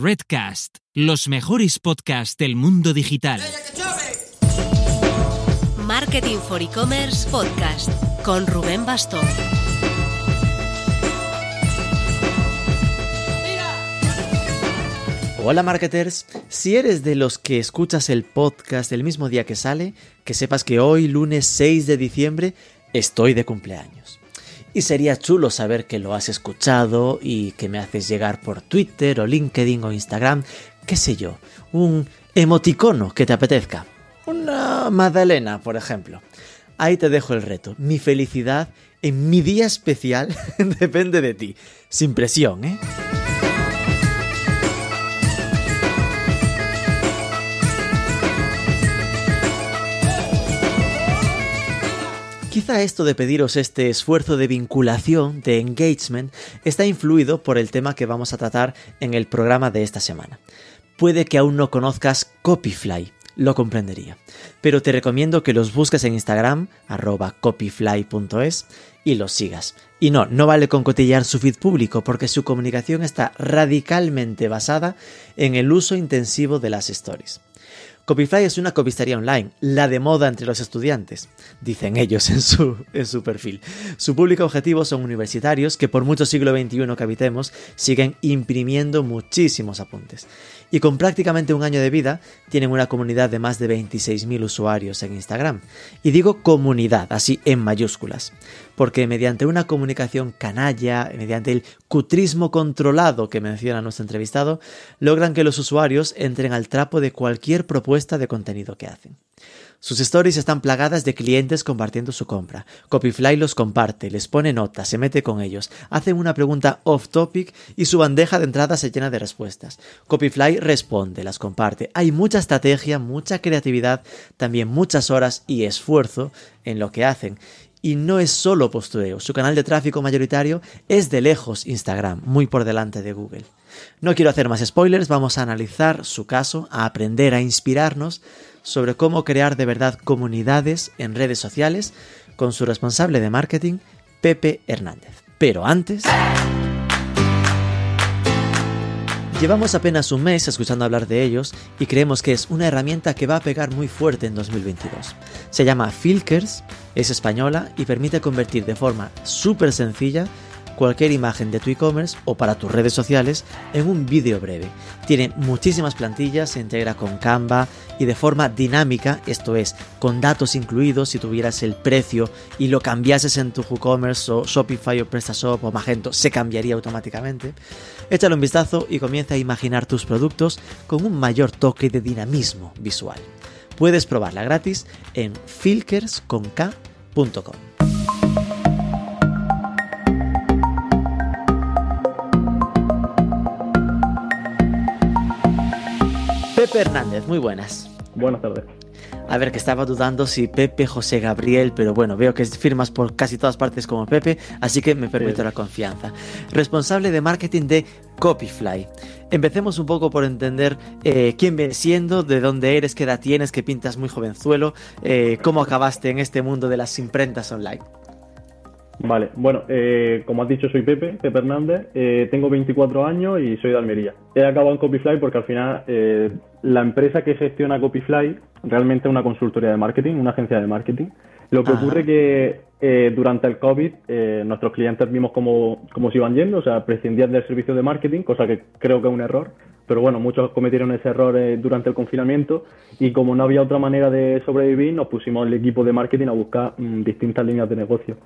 Redcast, los mejores podcasts del mundo digital. Marketing for E-Commerce Podcast con Rubén Bastón. Hola marketers, si eres de los que escuchas el podcast el mismo día que sale, que sepas que hoy, lunes 6 de diciembre, estoy de cumpleaños. Sería chulo saber que lo has escuchado y que me haces llegar por Twitter o LinkedIn o Instagram, qué sé yo, un emoticono que te apetezca. Una magdalena, por ejemplo. Ahí te dejo el reto. Mi felicidad en mi día especial depende de ti. Sin presión, ¿eh? Esto de pediros este esfuerzo de vinculación, de engagement, está influido por el tema que vamos a tratar en el programa de esta semana. Puede que aún no conozcas Copyfly, lo comprendería. Pero te recomiendo que los busques en Instagram, arroba copyfly.es, y los sigas. Y no, no vale con cotillar su feed público porque su comunicación está radicalmente basada en el uso intensivo de las stories. Copyfly es una copistería online, la de moda entre los estudiantes, dicen ellos en su, perfil. Su público objetivo son universitarios que por mucho siglo XXI que habitemos siguen imprimiendo muchísimos apuntes. Y con prácticamente un año de vida tienen una comunidad de más de 26.000 usuarios en Instagram. Y digo comunidad, así en mayúsculas, porque mediante una comunicación canalla, mediante el cutrismo controlado que menciona nuestro entrevistado, logran que los usuarios entren al trapo de cualquier propuesta de contenido que hacen. Sus stories están plagadas de clientes compartiendo su compra. Copyfly los comparte, les pone notas, se mete con ellos, hacen una pregunta off topic y su bandeja de entrada se llena de respuestas. Copyfly responde, las comparte. Hay mucha estrategia, mucha creatividad, también muchas horas y esfuerzo en lo que hacen. Y no es solo postureo, su canal de tráfico mayoritario es de lejos Instagram, muy por delante de Google. No quiero hacer más spoilers, vamos a analizar su caso, a aprender a inspirarnos sobre cómo crear de verdad comunidades en redes sociales con su responsable de marketing, Pepe Hernández. Pero antes... Llevamos apenas un mes escuchando hablar de ellos y creemos que es una herramienta que va a pegar muy fuerte en 2022. Se llama Filkers, es española y permite convertir de forma súper sencilla cualquier imagen de tu e-commerce o para tus redes sociales en un vídeo breve. Tiene muchísimas plantillas, se integra con Canva y de forma dinámica, esto es, con datos incluidos, si tuvieras el precio y lo cambiases en tu WooCommerce o Shopify o PrestaShop o Magento, se cambiaría automáticamente. Échale un vistazo y comienza a imaginar tus productos con un mayor toque de dinamismo visual. Puedes probarla gratis en filkers.com. Pepe Hernández, muy buenas. Buenas tardes. A ver, que estaba dudando si Pepe, José Gabriel, pero bueno, veo que firmas por casi todas partes como Pepe, así que me permito la confianza. Responsable de marketing de Copyfly. Empecemos un poco por entender eh, quién ves siendo, de dónde eres, qué edad tienes, que pintas muy jovenzuelo, eh, cómo acabaste en este mundo de las imprentas online. Vale, bueno, eh, como has dicho, soy Pepe, Pepe Hernández, eh, tengo 24 años y soy de Almería. He acabado en Copyfly porque al final eh, la empresa que gestiona Copyfly realmente es una consultoría de marketing, una agencia de marketing. Lo que Ajá. ocurre que eh, durante el COVID eh, nuestros clientes vimos cómo, cómo se iban yendo, o sea, prescindían del servicio de marketing, cosa que creo que es un error. Pero bueno, muchos cometieron ese error eh, durante el confinamiento y como no había otra manera de sobrevivir, nos pusimos el equipo de marketing a buscar mm, distintas líneas de negocio.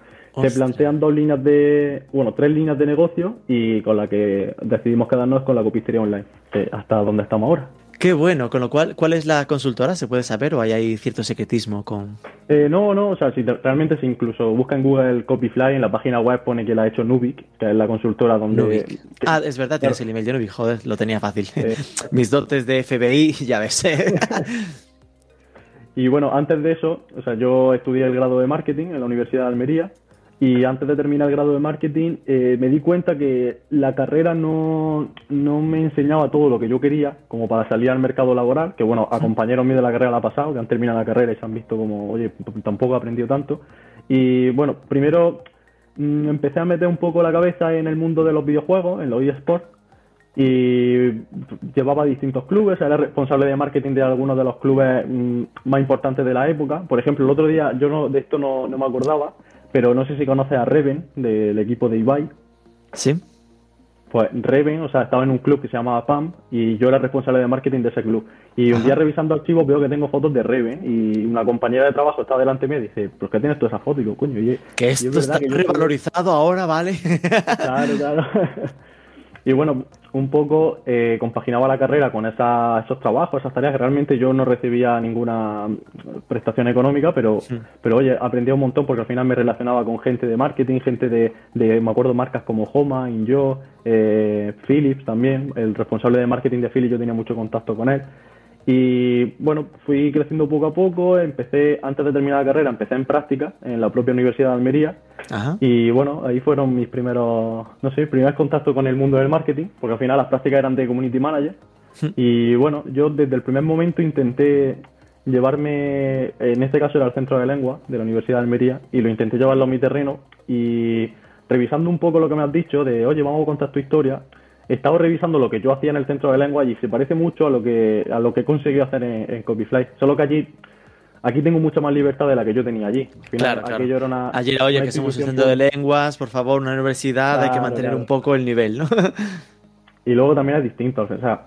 Se plantean dos líneas de, bueno, tres líneas de negocio y con la que decidimos quedarnos con la copistería online, hasta donde estamos ahora. Qué bueno, con lo cual, ¿cuál es la consultora? ¿Se puede saber o hay ahí cierto secretismo con...? Eh, no, no, o sea, si te- realmente si incluso busca en Google el Copyfly, en la página web pone que la ha hecho Nubic, que es la consultora donde... Nubic. que- Ah, es verdad, tienes el email de Nubic, joder, lo tenía fácil. Eh. Mis dotes de FBI, ya ves. Y bueno, antes de eso, o sea, yo estudié el grado de marketing en la Universidad de Almería y antes de terminar el grado de marketing eh, me di cuenta que la carrera no, no me enseñaba todo lo que yo quería como para salir al mercado laboral, que bueno, a compañeros míos de la carrera la ha pasado, que han terminado la carrera y se han visto como, oye, tampoco he aprendido tanto. Y bueno, primero mm, empecé a meter un poco la cabeza en el mundo de los videojuegos, en los eSports, y llevaba distintos clubes, era responsable de marketing de algunos de los clubes mm, más importantes de la época. Por ejemplo, el otro día, yo no, de esto no, no me acordaba, pero no sé si conoces a Reven, del equipo de Ibai. Sí. Pues Reven, o sea, estaba en un club que se llamaba PAM y yo era responsable de marketing de ese club. Y un día revisando archivos veo que tengo fotos de Reven y una compañera de trabajo está delante de mí y dice, ¿por qué tienes todas esas fotos? Y digo, coño, que esto está revalorizado ahora, ¿vale? Claro, claro. y bueno, un poco eh, compaginaba la carrera con esos trabajos, esas tareas que realmente yo no recibía ninguna prestación económica, pero, pero oye, aprendí un montón porque al final me relacionaba con gente de marketing, gente de, de me acuerdo, marcas como Homa, Injo, eh, Philips también, el responsable de marketing de Philips, yo tenía mucho contacto con él. Y bueno, fui creciendo poco a poco, empecé, antes de terminar la carrera, empecé en práctica en la propia Universidad de Almería. Y bueno, ahí fueron mis primeros, no sé, primeros contactos con el mundo del marketing, porque al final las prácticas eran de community manager. Hmm. y bueno, yo desde el primer momento intenté llevarme, en este caso era el centro de lengua de la Universidad de Almería, y lo intenté llevarlo a mi terreno. Y revisando un poco lo que me has dicho de, oye, vamos a contar tu historia, he estado revisando lo que yo hacía en el centro de lengua y se parece mucho a lo que a lo que he conseguido hacer en, Copyfly. Solo que allí aquí tengo mucha más libertad de la que yo tenía allí. claro, claro. Era una, allí oye, que somos un centro de lenguas, por favor, una universidad, hay que mantener un poco el nivel, ¿no? y luego también es distinto, o sea,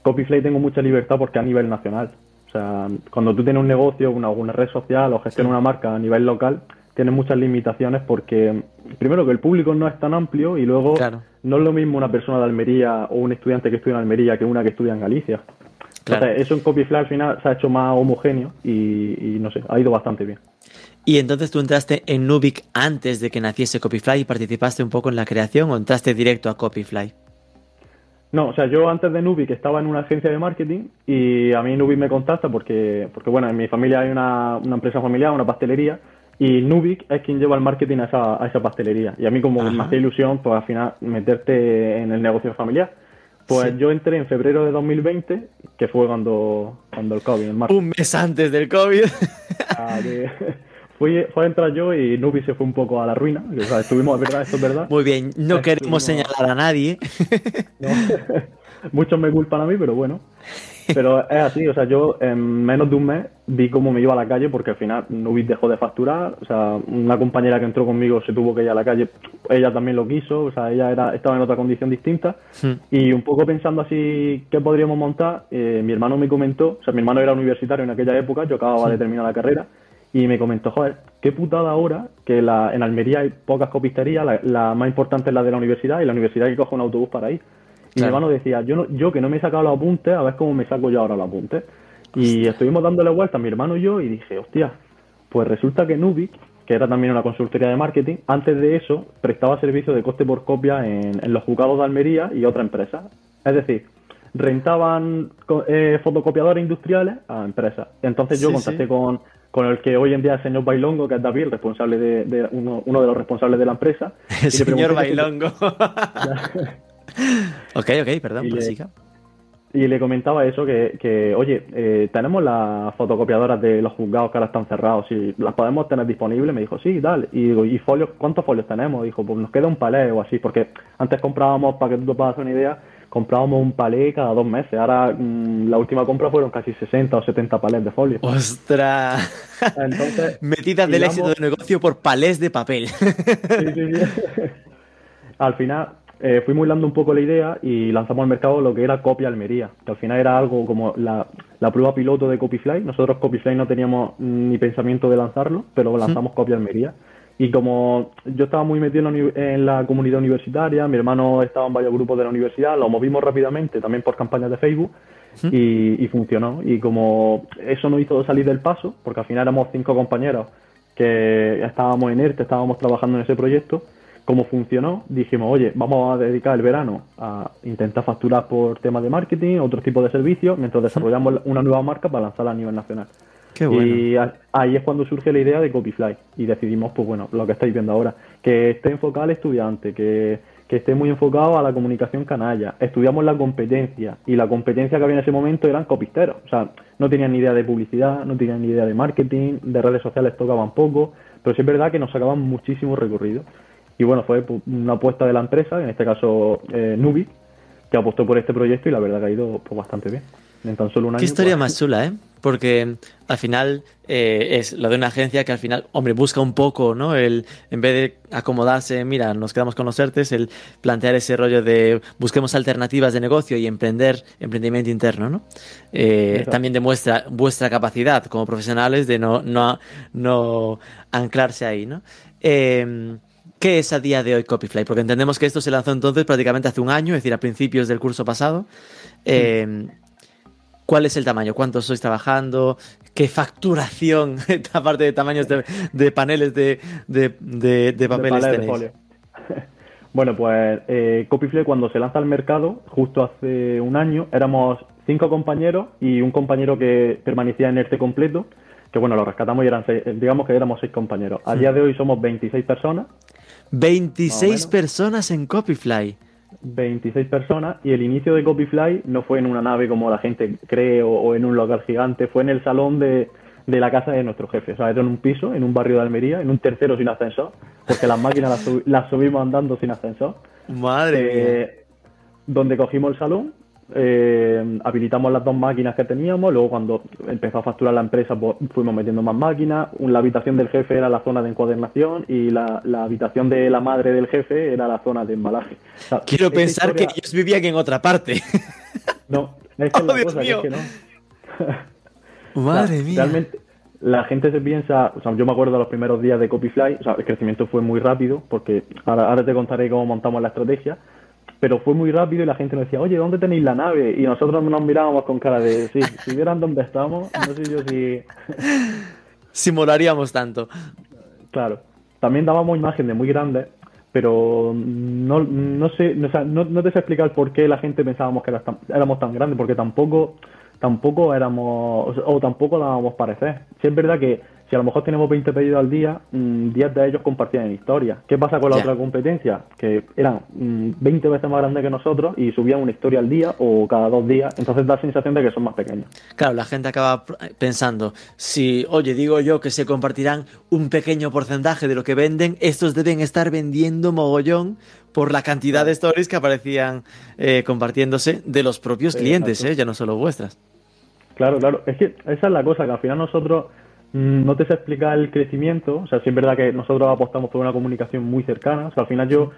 Copyfly tengo mucha libertad porque a nivel nacional. O sea, cuando tú tienes un negocio, una, alguna red social o gestionas una marca a nivel local, tienes muchas limitaciones porque, primero, que el público no es tan amplio y luego no es lo mismo una persona de Almería o un estudiante que estudia en Almería que una que estudia en Galicia. eso en Copyfly al final se ha hecho más homogéneo y, no sé, ha ido bastante bien. Y entonces tú entraste en Nubic antes de que naciese Copyfly y participaste un poco en la creación o entraste directo a Copyfly? No, o sea, yo antes de Nubic estaba en una agencia de marketing y a mí Nubic me contacta porque, porque bueno, en mi familia hay una, una empresa familiar, una pastelería, y Nubic es quien lleva el marketing a esa, a esa pastelería. Y a mí como me hace ilusión, pues al final meterte en el negocio familiar. Pues yo entré en febrero de 2020, que fue cuando, cuando el COVID, en Un mes antes del COVID. Ah, fui, fue a entrar yo y Nubic se fue un poco a la ruina. O sea, estuvimos, ¿verdad? Esto es verdad. Muy bien, no queremos señalar a nadie. Muchos me culpan a mí, pero bueno. Pero es así, o sea, yo en menos de un mes vi cómo me iba a la calle porque al final Nubis dejó de facturar, o sea, una compañera que entró conmigo se tuvo que ir a la calle, ella también lo quiso, o sea, ella era, estaba en otra condición distinta hmm. y un poco pensando así qué podríamos montar, eh, mi hermano me comentó, o sea, mi hermano era universitario en aquella época, yo acababa de hmm. terminar la carrera y me comentó, joder, qué putada ahora que la, en Almería hay pocas copisterías, la, la más importante es la de la universidad y la universidad que coge un autobús para ir. Y mi hermano decía, yo, no, yo que no me he sacado los apuntes, a ver cómo me saco yo ahora los apuntes. Y estuvimos dándole vuelta a mi hermano y yo y dije, hostia, pues resulta que Nubic, que era también una consultoría de marketing, antes de eso prestaba servicio de coste por copia en, los juzgados de Almería y otra empresa. Es decir, rentaban eh, fotocopiadores industriales a empresas. Entonces yo contacté con, con el que hoy en día es el señor Bailongo, que es David, responsable de, uno, uno, de los responsables de la empresa. El señor Bailongo. ok, ok, perdón, y le comentaba eso, que, oye, eh, tenemos las fotocopiadoras de los juzgados que ahora están cerrados, si las podemos tener disponibles, me dijo, sí, tal. Y digo, ¿y folios? ¿Cuántos folios tenemos? Dijo, pues nos queda un palé o así, porque antes comprábamos, para que tú te puedas hacer una idea, comprábamos un palé cada dos meses. Ahora mm, la última compra fueron casi 60 o 70 palés de folio. ¡Ostras! Entonces, Metidas del éxito de negocio por palés de papel. sí, sí, sí. Al final, eh, fuimos hilando un poco la idea y lanzamos al mercado lo que era Copia Almería, que al final era algo como la, prueba piloto de Copyfly. Nosotros Copyfly no teníamos ni pensamiento de lanzarlo, pero lanzamos Copia Almería. Y como yo estaba muy metido en la, comunidad universitaria, mi hermano estaba en varios grupos de la universidad, lo movimos rápidamente también por campañas de Facebook y, y, funcionó. Y como eso nos hizo salir del paso, porque al final éramos cinco compañeros que estábamos en ERTE, estábamos trabajando en ese proyecto, como funcionó, dijimos, oye, vamos a dedicar el verano a intentar facturar por temas de marketing, otro tipo de servicios, mientras desarrollamos una nueva marca para lanzarla a nivel nacional. Qué bueno. Y ahí es cuando surge la idea de Copyfly y decidimos, pues bueno, lo que estáis viendo ahora, que esté enfocado al estudiante, que, que esté muy enfocado a la comunicación canalla. Estudiamos la competencia y la competencia que había en ese momento eran copisteros, o sea, no tenían ni idea de publicidad, no tenían ni idea de marketing, de redes sociales tocaban poco, pero sí es verdad que nos sacaban muchísimo recorrido. Y bueno, fue una apuesta de la empresa, en este caso eh, Nubi, que apostó por este proyecto y la verdad que ha ido pues, bastante bien. En tan solo un año. Qué historia pues, más chula, ¿eh? Porque al final eh, es lo de una agencia que al final, hombre, busca un poco, ¿no? El, en vez de acomodarse, mira, nos quedamos con los ERTES, el plantear ese rollo de busquemos alternativas de negocio y emprender emprendimiento interno, ¿no? Eh, también demuestra vuestra capacidad como profesionales de no, no, no anclarse ahí, ¿no? Eh, ¿Qué es a día de hoy Copyfly? Porque entendemos que esto se lanzó entonces prácticamente hace un año, es decir, a principios del curso pasado. Eh, ¿Cuál es el tamaño? ¿Cuántos sois trabajando? ¿Qué facturación, aparte de tamaños de, de paneles de, de, de- papeles de tenéis? folio. bueno, pues eh, Copyfly cuando se lanza al mercado, justo hace un año, éramos cinco compañeros y un compañero que permanecía en ERTE completo, que bueno, lo rescatamos y eran seis, eh, digamos que éramos seis compañeros. A día de hoy somos 26 personas, 26 menos. personas en Copyfly. 26 personas y el inicio de Copyfly no fue en una nave como la gente cree o, o en un local gigante, fue en el salón de, de la casa de nuestro jefe. O sea, era en un piso, en un barrio de Almería, en un tercero sin ascensor, porque las máquinas las, subi- las subimos andando sin ascensor. Madre mía. Eh, donde cogimos el salón, eh, habilitamos las dos máquinas que teníamos, luego cuando empezó a facturar la empresa pues, fuimos metiendo más máquinas, la habitación del jefe era la zona de encuadernación y la, la habitación de la madre del jefe era la zona de embalaje. O sea, Quiero pensar historia- que ellos vivían en otra parte. No, es que Oh, la Dios cosa que es no. O sea, Madre mía. Realmente, la gente se piensa, o sea, yo me acuerdo de los primeros días de Copyfly, o sea, el crecimiento fue muy rápido, porque ahora, ahora te contaré cómo montamos la estrategia, pero fue muy rápido y la gente nos decía, oye, ¿dónde tenéis la nave? Y nosotros nos mirábamos con cara de, sí, si vieran dónde estamos, no sé yo si... Si molaríamos tanto. Claro, también dábamos imágenes muy grandes, pero no, no sé, o sea, no, no te sé explicar por qué la gente pensábamos que tan- éramos tan grandes, porque tampoco, tampoco éramos, o tampoco dábamos parecer. Si es verdad que si a lo mejor tenemos 20 pedidos al día, mm, 10 de ellos compartían historia. ¿Qué pasa con la otra competencia? Que eran mm, 20 veces más grandes que nosotros y subían una historia al día o cada dos días, entonces da la sensación de que son más pequeños. Claro, la gente acaba pr- pensando, si, oye, digo yo que se compartirán un pequeño porcentaje de lo que venden, estos deben estar vendiendo mogollón por la cantidad de stories que aparecían eh, compartiéndose de los propios Sí, clientes, eh, ya no solo vuestras. Claro, claro. Es que esa es la cosa, que al final nosotros mm, no te sé explicar el crecimiento. O sea, sí es verdad que nosotros apostamos por una comunicación muy cercana. O sea, al final yo,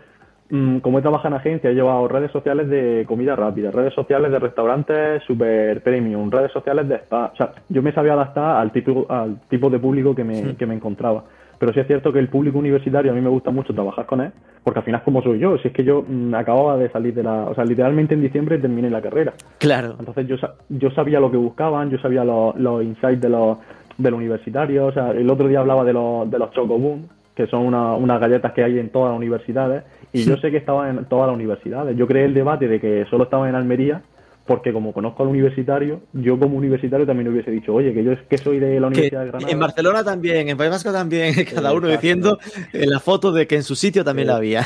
mm, como he trabajado en agencia, he llevado redes sociales de comida rápida, redes sociales de restaurantes super premium, redes sociales de spa. O sea, yo me sabía adaptar al tipo, al tipo de público que me, que me encontraba. Pero sí es cierto que el público universitario a mí me gusta mucho trabajar con él, porque al final como soy yo, si es que yo mm, acababa de salir de la, o sea, literalmente en diciembre terminé la carrera. Claro. Entonces yo, yo sabía lo que buscaban, yo sabía los, los insights de los, de los universitarios. O sea, el otro día hablaba de los, de los Chocoboom, que son una- unas galletas que hay en todas las universidades, y yo sé que estaban en todas las universidades. Yo creé el debate de que solo estaban en Almería, porque como conozco al universitario, yo como universitario también hubiese dicho, oye, que yo es que soy de la Que Universidad de Granada. en Barcelona también, en País Vasco también, cada uno Exacto. diciendo en la foto de que en su sitio también la había.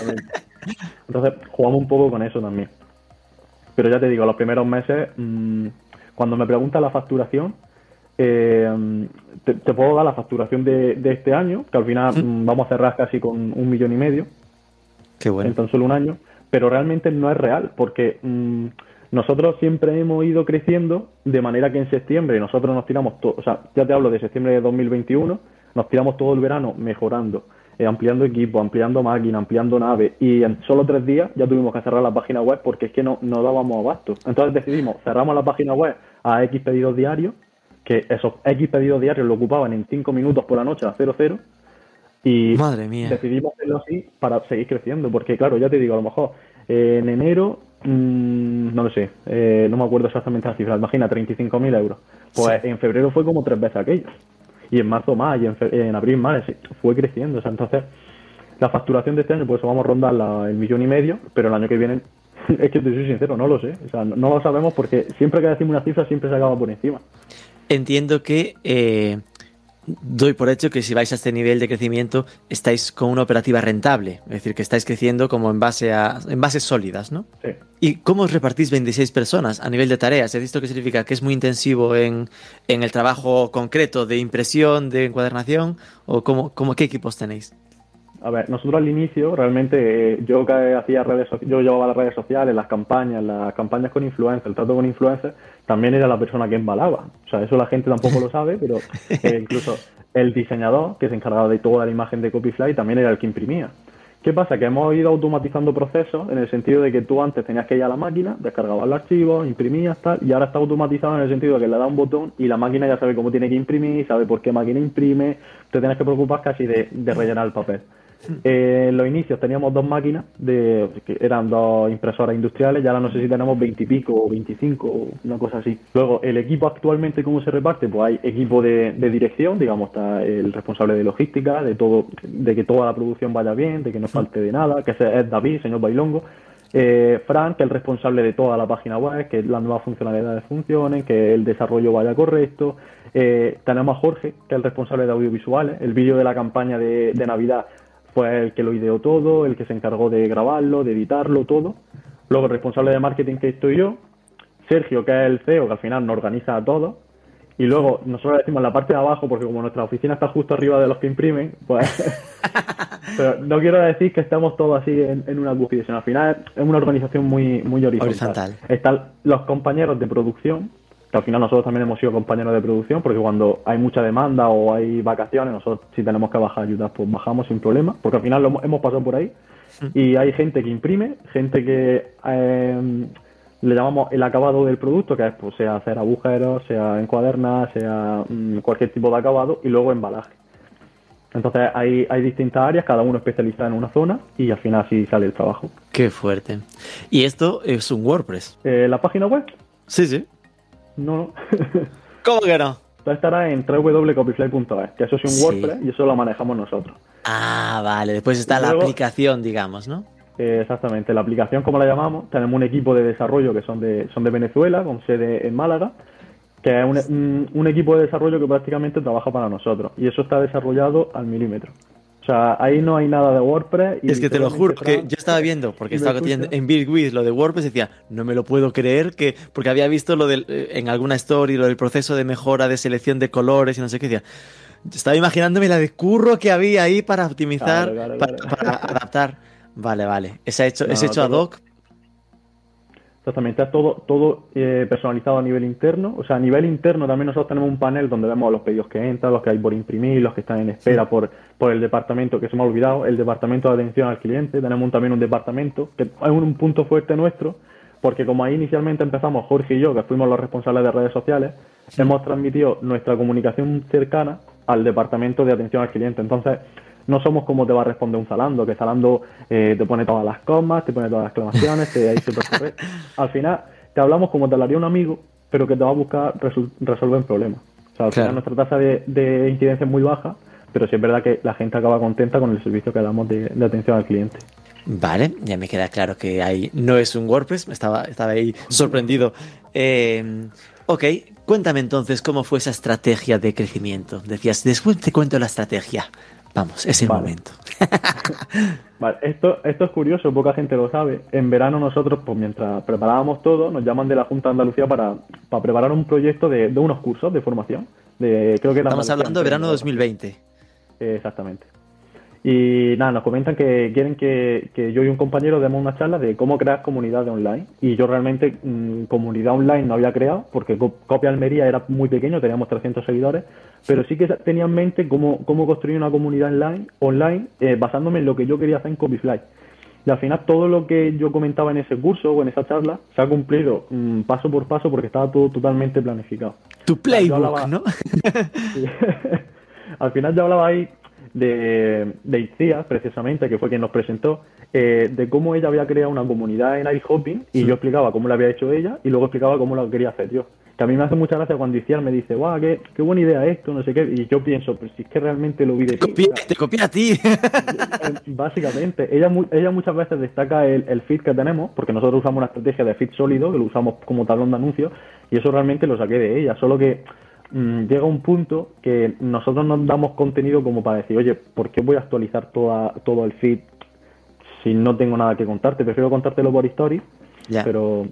Entonces, jugamos un poco con eso también. Pero ya te digo, los primeros meses, mm, cuando me preguntas la facturación, eh, te, te puedo dar la facturación de, de este año, que al final mm, vamos a cerrar casi con un millón y medio Qué bueno. en tan solo un año, pero realmente no es real, porque mm, nosotros siempre hemos ido creciendo de manera que en septiembre nosotros nos tiramos, to- o sea, ya te hablo de septiembre de 2021, nos tiramos todo el verano mejorando, eh, ampliando equipo, ampliando máquina, ampliando nave, y en solo tres días ya tuvimos que cerrar la página web porque es que no, no dábamos abasto. Entonces decidimos, cerramos la página web a X pedidos diarios, que esos X pedidos diarios lo ocupaban en cinco minutos por la noche a 00, y Madre mía. decidimos hacerlo así para seguir creciendo, porque claro, ya te digo, a lo mejor eh, en enero, mm, no lo sé, eh, no me acuerdo exactamente la cifra, imagina 35.000 euros. Pues en febrero fue como tres veces aquello, y en marzo más, y en, abril más, fue creciendo. O sea, entonces, la facturación de este año, pues vamos a rondar la- el millón y medio, pero el año que viene, es que te soy sincero, no lo sé, o sea, no, no lo sabemos porque siempre que decimos una cifra siempre se acaba por encima. Entiendo que eh, doy por hecho que si vais a este nivel de crecimiento estáis con una operativa rentable, es decir, que estáis creciendo como en base a en bases sólidas, ¿no? Sí. ¿Y cómo os repartís 26 personas a nivel de tareas? ¿He visto que significa que es muy intensivo en, en el trabajo concreto de impresión, de encuadernación? ¿O cómo, cómo, qué equipos tenéis? A ver, nosotros al inicio realmente eh, yo que hacía redes yo llevaba las redes sociales, las campañas, las campañas con influencers, el trato con influencers, también era la persona que embalaba. O sea, eso la gente tampoco lo sabe, pero eh, incluso el diseñador que se encargaba de toda la imagen de Copyfly también era el que imprimía. ¿Qué pasa? Que hemos ido automatizando procesos en el sentido de que tú antes tenías que ir a la máquina, descargabas el archivo, imprimías tal, y ahora está automatizado en el sentido de que le da un botón y la máquina ya sabe cómo tiene que imprimir, sabe por qué máquina imprime, te tienes que preocupar casi de rellenar el papel. Eh, en los inicios teníamos dos máquinas, de, que eran dos impresoras industriales, y ahora no sé si tenemos veintipico o veinticinco o una cosa así. Luego, el equipo actualmente, ¿cómo se reparte? Pues hay equipo de, dirección, digamos, está el responsable de logística, de todo, de que toda la producción vaya bien, de que no falte de nada, que es David, señor Bailongo. Eh, Frank, que es el responsable de toda la página web, que las nuevas funcionalidades funcionen, que el desarrollo vaya correcto. Eh, tenemos a Jorge, que es el responsable de audiovisuales. El vídeo de la campaña de Navidad fue el que lo ideó todo, el que se encargó de grabarlo, de editarlo, todo. Luego el responsable de marketing que estoy yo, Sergio, que es el CEO, que al final nos organiza a todos. Y luego nosotros decimos la parte de abajo, porque como nuestra oficina está justo arriba de los que imprimen, pues... pero no quiero decir que estemos todos así en, una cúspide, sino al final es una organización muy, muy horizontal. Están los compañeros de producción, que al final nosotros también hemos sido compañeros de producción, porque cuando hay mucha demanda o hay vacaciones, nosotros si tenemos que bajar ayudas, pues bajamos sin problema, porque al final lo hemos pasado por ahí. Mm. Y hay gente que imprime, gente que eh, le llamamos el acabado del producto, que es pues, sea hacer agujeros, sea encuadernar, sea mm, cualquier tipo de acabado, y luego embalaje. Entonces hay, hay distintas áreas, cada uno especializado en una zona y al final así sale el trabajo. Qué fuerte. ¿Y esto es un WordPress? Eh, ¿La página web? Sí, sí. No. ¿Cómo que no? estará en www.copyfly.es, que eso es un WordPress y eso lo manejamos nosotros. Ah, vale. Después está la aplicación, digamos, ¿no? Eh, exactamente. La aplicación, como la llamamos, tenemos un equipo de desarrollo que son de, son de Venezuela, con sede en Málaga, que es un, un equipo de desarrollo que prácticamente trabaja para nosotros. Y eso está desarrollado al milímetro. O sea, ahí no hay nada de WordPress. Y es que te lo juro, que yo estaba viendo, porque estaba en With lo de WordPress, decía, no me lo puedo creer, que porque había visto lo del, eh, en alguna story, lo del proceso de mejora de selección de colores y no sé qué, decía, estaba imaginándome la de curro que había ahí para optimizar, para, adaptar. Vale, vale. ¿Es hecho, ¿es hecho ad hoc Exactamente, está todo, todo eh, personalizado a nivel interno. O sea, a nivel interno también nosotros tenemos un panel donde vemos los pedidos que entran, los que hay por imprimir, los que están en espera por, por el departamento, que se me ha olvidado, el departamento de atención al cliente. Tenemos también un departamento, que es un, punto fuerte nuestro, porque como ahí inicialmente empezamos Jorge y yo, que fuimos los responsables de redes sociales, hemos transmitido nuestra comunicación cercana al departamento de atención al cliente. Entonces, no somos como te va a responder un Zalando, que Zalando eh, te pone todas las comas, te pone todas las exclamaciones, te ahí super Al final te hablamos como te hablaría un amigo, pero que te va a buscar resolver un problema. O sea, al final nuestra tasa de, incidencia es muy baja, pero sí es verdad que la gente acaba contenta con el servicio que damos de, atención al cliente. Vale, ya me queda claro que ahí no es un WordPress, estaba, estaba ahí sorprendido. Eh, ok, cuéntame entonces cómo fue esa estrategia de crecimiento. Decías, después te cuento la estrategia. Vamos, es el momento. vale, esto, esto es curioso, poca gente lo sabe. En verano nosotros, pues mientras preparábamos todo, nos llaman de la Junta de Andalucía para, para preparar un proyecto de, de, unos cursos de formación. De, creo que Estamos hablando de verano 2020. exactamente. Y nada, nos comentan que quieren que, yo y un compañero demos una charla de cómo crear comunidad de online. Y yo realmente mm, comunidad online no había creado, porque Copia Almería era muy pequeño, teníamos 300 seguidores, pero sí que tenía en mente cómo, cómo construir una comunidad online, online eh, basándome en lo que yo quería hacer en Copyfly. Y al final todo lo que yo comentaba en ese curso o en esa charla se ha cumplido mm, paso por paso porque estaba todo totalmente planificado. Tu playbook, ¿no? al final ya hablaba ahí de, de precisamente, que fue quien nos presentó, eh, de cómo ella había creado una comunidad en iHopping y yo explicaba cómo la había hecho ella y luego explicaba cómo lo quería hacer yo. Que a mí me hace mucha gracia cuando Iciar me dice, guau, qué, qué, buena idea esto, no sé qué, y yo pienso, pero si es que realmente lo vi de ti. te copia a ti. Básicamente, ella, ella muchas veces destaca el, el feed que tenemos, porque nosotros usamos una estrategia de feed sólido, que lo usamos como tablón de anuncios, y eso realmente lo saqué de ella, solo que llega un punto que nosotros nos damos contenido como para decir, oye, ¿por qué voy a actualizar toda, todo el feed si no tengo nada que contarte? Prefiero contártelo por story, pero...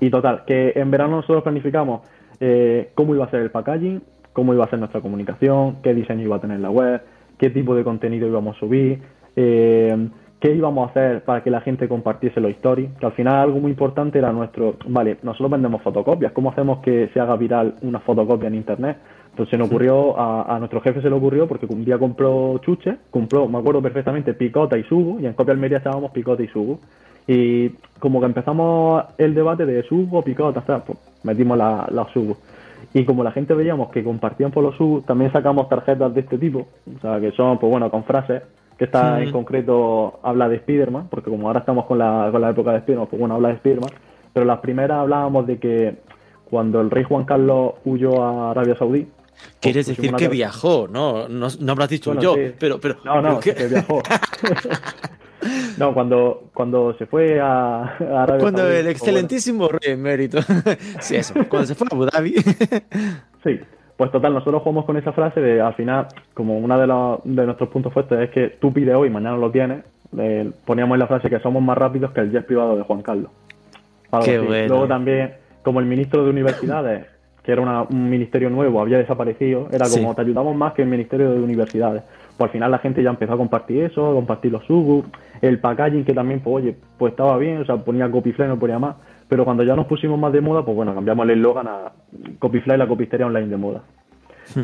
Y total, que en verano nosotros planificamos eh, cómo iba a ser el packaging, cómo iba a ser nuestra comunicación, qué diseño iba a tener la web, qué tipo de contenido íbamos a subir, eh, qué íbamos a hacer para que la gente compartiese los stories, que al final algo muy importante era nuestro, vale, nosotros vendemos fotocopias, ¿cómo hacemos que se haga viral una fotocopia en internet? Entonces se nos ocurrió, a, nuestro jefe se le ocurrió, porque un día compró chuche, compró, me acuerdo perfectamente, picota y sugo, y en Copia Almería estábamos picota y sugo. Y como que empezamos el debate de sugo, picota, pues metimos la, la sugo. Y como la gente veíamos que compartían por los subs, también sacamos tarjetas de este tipo, o sea, que son, pues bueno, con frases, que esta en concreto habla de Spiderman, porque como ahora estamos con la, con la época de Spiderman, pues bueno, habla de Spiderman, pero las primeras hablábamos de que cuando el rey Juan Carlos huyó a Arabia Saudí, Quieres pues, decir que viajó, ¿no? No, no habrás dicho yo, pero, pero... No, no, que viajó. No, cuando, cuando se fue a, Arabia Cuando el excelentísimo rey emérito. sí, eso. Cuando se fue a Abu Dhabi. sí. Pues total, nosotros jugamos con esa frase de al final, como uno de, los, de nuestros puntos fuertes es que tú pides hoy, mañana lo tienes. poníamos en la frase que somos más rápidos que el jet privado de Juan Carlos. Qué bueno. Luego también, como el ministro de Universidades, que era un ministerio nuevo, había desaparecido, era como te ayudamos más que el ministerio de Universidades. Pues al final la gente ya empezó a compartir eso, a compartir los subs, el packaging que también, pues oye, pues estaba bien, o sea, ponía Copyfly, no ponía más, pero cuando ya nos pusimos más de moda, pues bueno, cambiamos el eslogan a Copyfly, la copistería online de moda.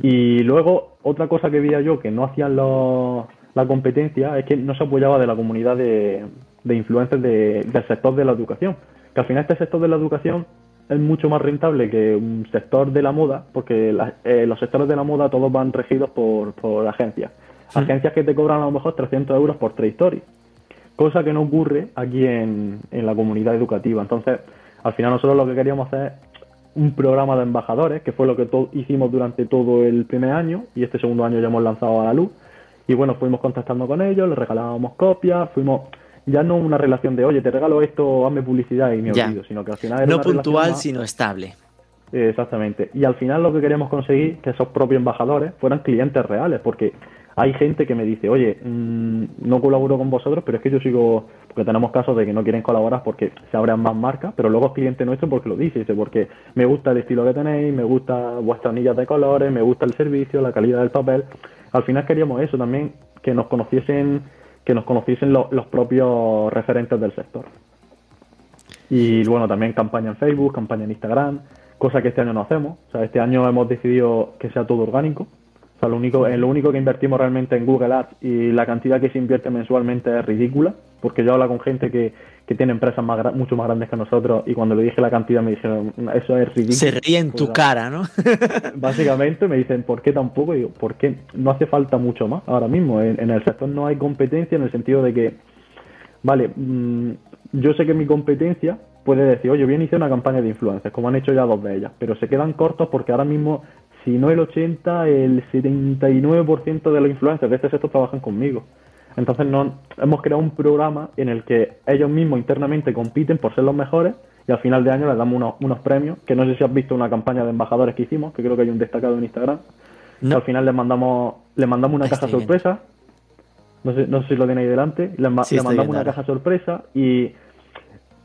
Y luego, otra cosa que veía yo que no hacían los, la competencia es que no se apoyaba de la comunidad de, de influencers del sector de la educación. Que al final este sector de la educación es mucho más rentable que un sector de la moda, porque eh, los sectores de la moda todos van regidos por, por agencias. Agencias que te cobran a lo mejor 300 euros por tres stories, cosa que no ocurre aquí en, la comunidad educativa. Entonces, al final nosotros lo que queríamos hacer es un programa de embajadores, que fue lo que hicimos durante todo el primer año, y este segundo año ya hemos lanzado a la luz. Y bueno, fuimos contactando con ellos, les regalábamos copias, fuimos ya no una relación de, oye, te regalo esto, hazme publicidad y me olvido, sino que al final No puntual, sino estable. Exactamente. Y al final lo que queremos conseguir, que esos propios embajadores fueran clientes reales, porque hay gente que me dice, oye, mm, no colaboro con vosotros, pero es que yo sigo, porque tenemos casos de que no quieren colaborar porque se abren más marcas, pero luego es cliente nuestro porque lo dice, dice, porque me gusta el estilo que tenéis, me gusta vuestras anillas de colores, me gusta el servicio, la calidad del papel. Al final queríamos eso también, que nos conociesen, que nos conociesen los propios referentes del sector. Y bueno, también campaña en Facebook, campaña en Instagram, cosa que este año no hacemos. O sea, este año hemos decidido que sea todo orgánico sea, lo único, lo único que invertimos realmente en Google Ads y la cantidad que se invierte mensualmente es ridícula, porque yo hablo con gente que, que tiene empresas más, mucho más grandes que nosotros y cuando le dije la cantidad me dijeron, eso es ridículo. Se ríe en tu cara, ¿no? básicamente me dicen, ¿por qué tampoco? Y digo, ¿por qué no hace falta mucho más ahora mismo? En, el sector no hay competencia en el sentido de que, vale, mm, yo sé que mi competencia puede decir, oye, bien hice una campaña de influencers, como han hecho ya dos de ellas, pero se quedan cortos porque ahora mismo si no el 80, el 79% de los influencers de este sector trabajan conmigo. Entonces no, hemos creado un programa en el que ellos mismos internamente compiten por ser los mejores y al final de año les damos unos, premios, que no sé si has visto una campaña de embajadores que hicimos, que creo que hay un destacado en Instagram. al final les mandamos, les mandamos una caja sorpresa. No sé, no sé si lo tiene ahí delante. Les, mandamos una caja sorpresa y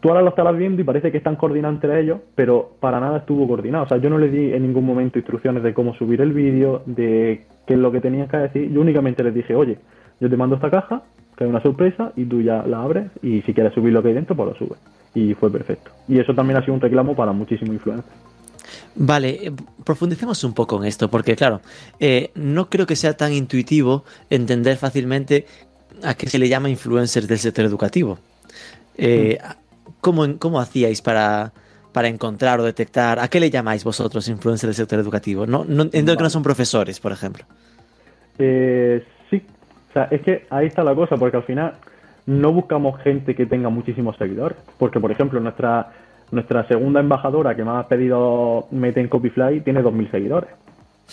tú ahora lo estarás viendo y parece que están coordinados entre ellos, pero para nada estuvo coordinado. O sea, yo no le di en ningún momento instrucciones de cómo subir el vídeo, de qué es lo que tenías que decir. Yo únicamente les dije, oye, yo te mando esta caja, que es una sorpresa, y tú ya la abres, y si quieres subir lo que hay dentro, pues lo subes. Y fue perfecto. Y eso también ha sido un reclamo para muchísimos influencers. Vale, eh, profundicemos un poco en esto, porque claro, eh, no creo que sea tan intuitivo entender fácilmente a qué se le llama influencers del sector educativo. Eh. ¿Cómo, hacíais para, para encontrar o detectar? ¿A qué le llamáis vosotros influencers del sector educativo? No, no entiendo que no son profesores, por ejemplo. Eh, sí, o sea, es que ahí está la cosa, porque al final no buscamos gente que tenga muchísimos seguidores, porque por ejemplo nuestra nuestra segunda embajadora que más ha pedido mete en Copyfly tiene 2.000 seguidores.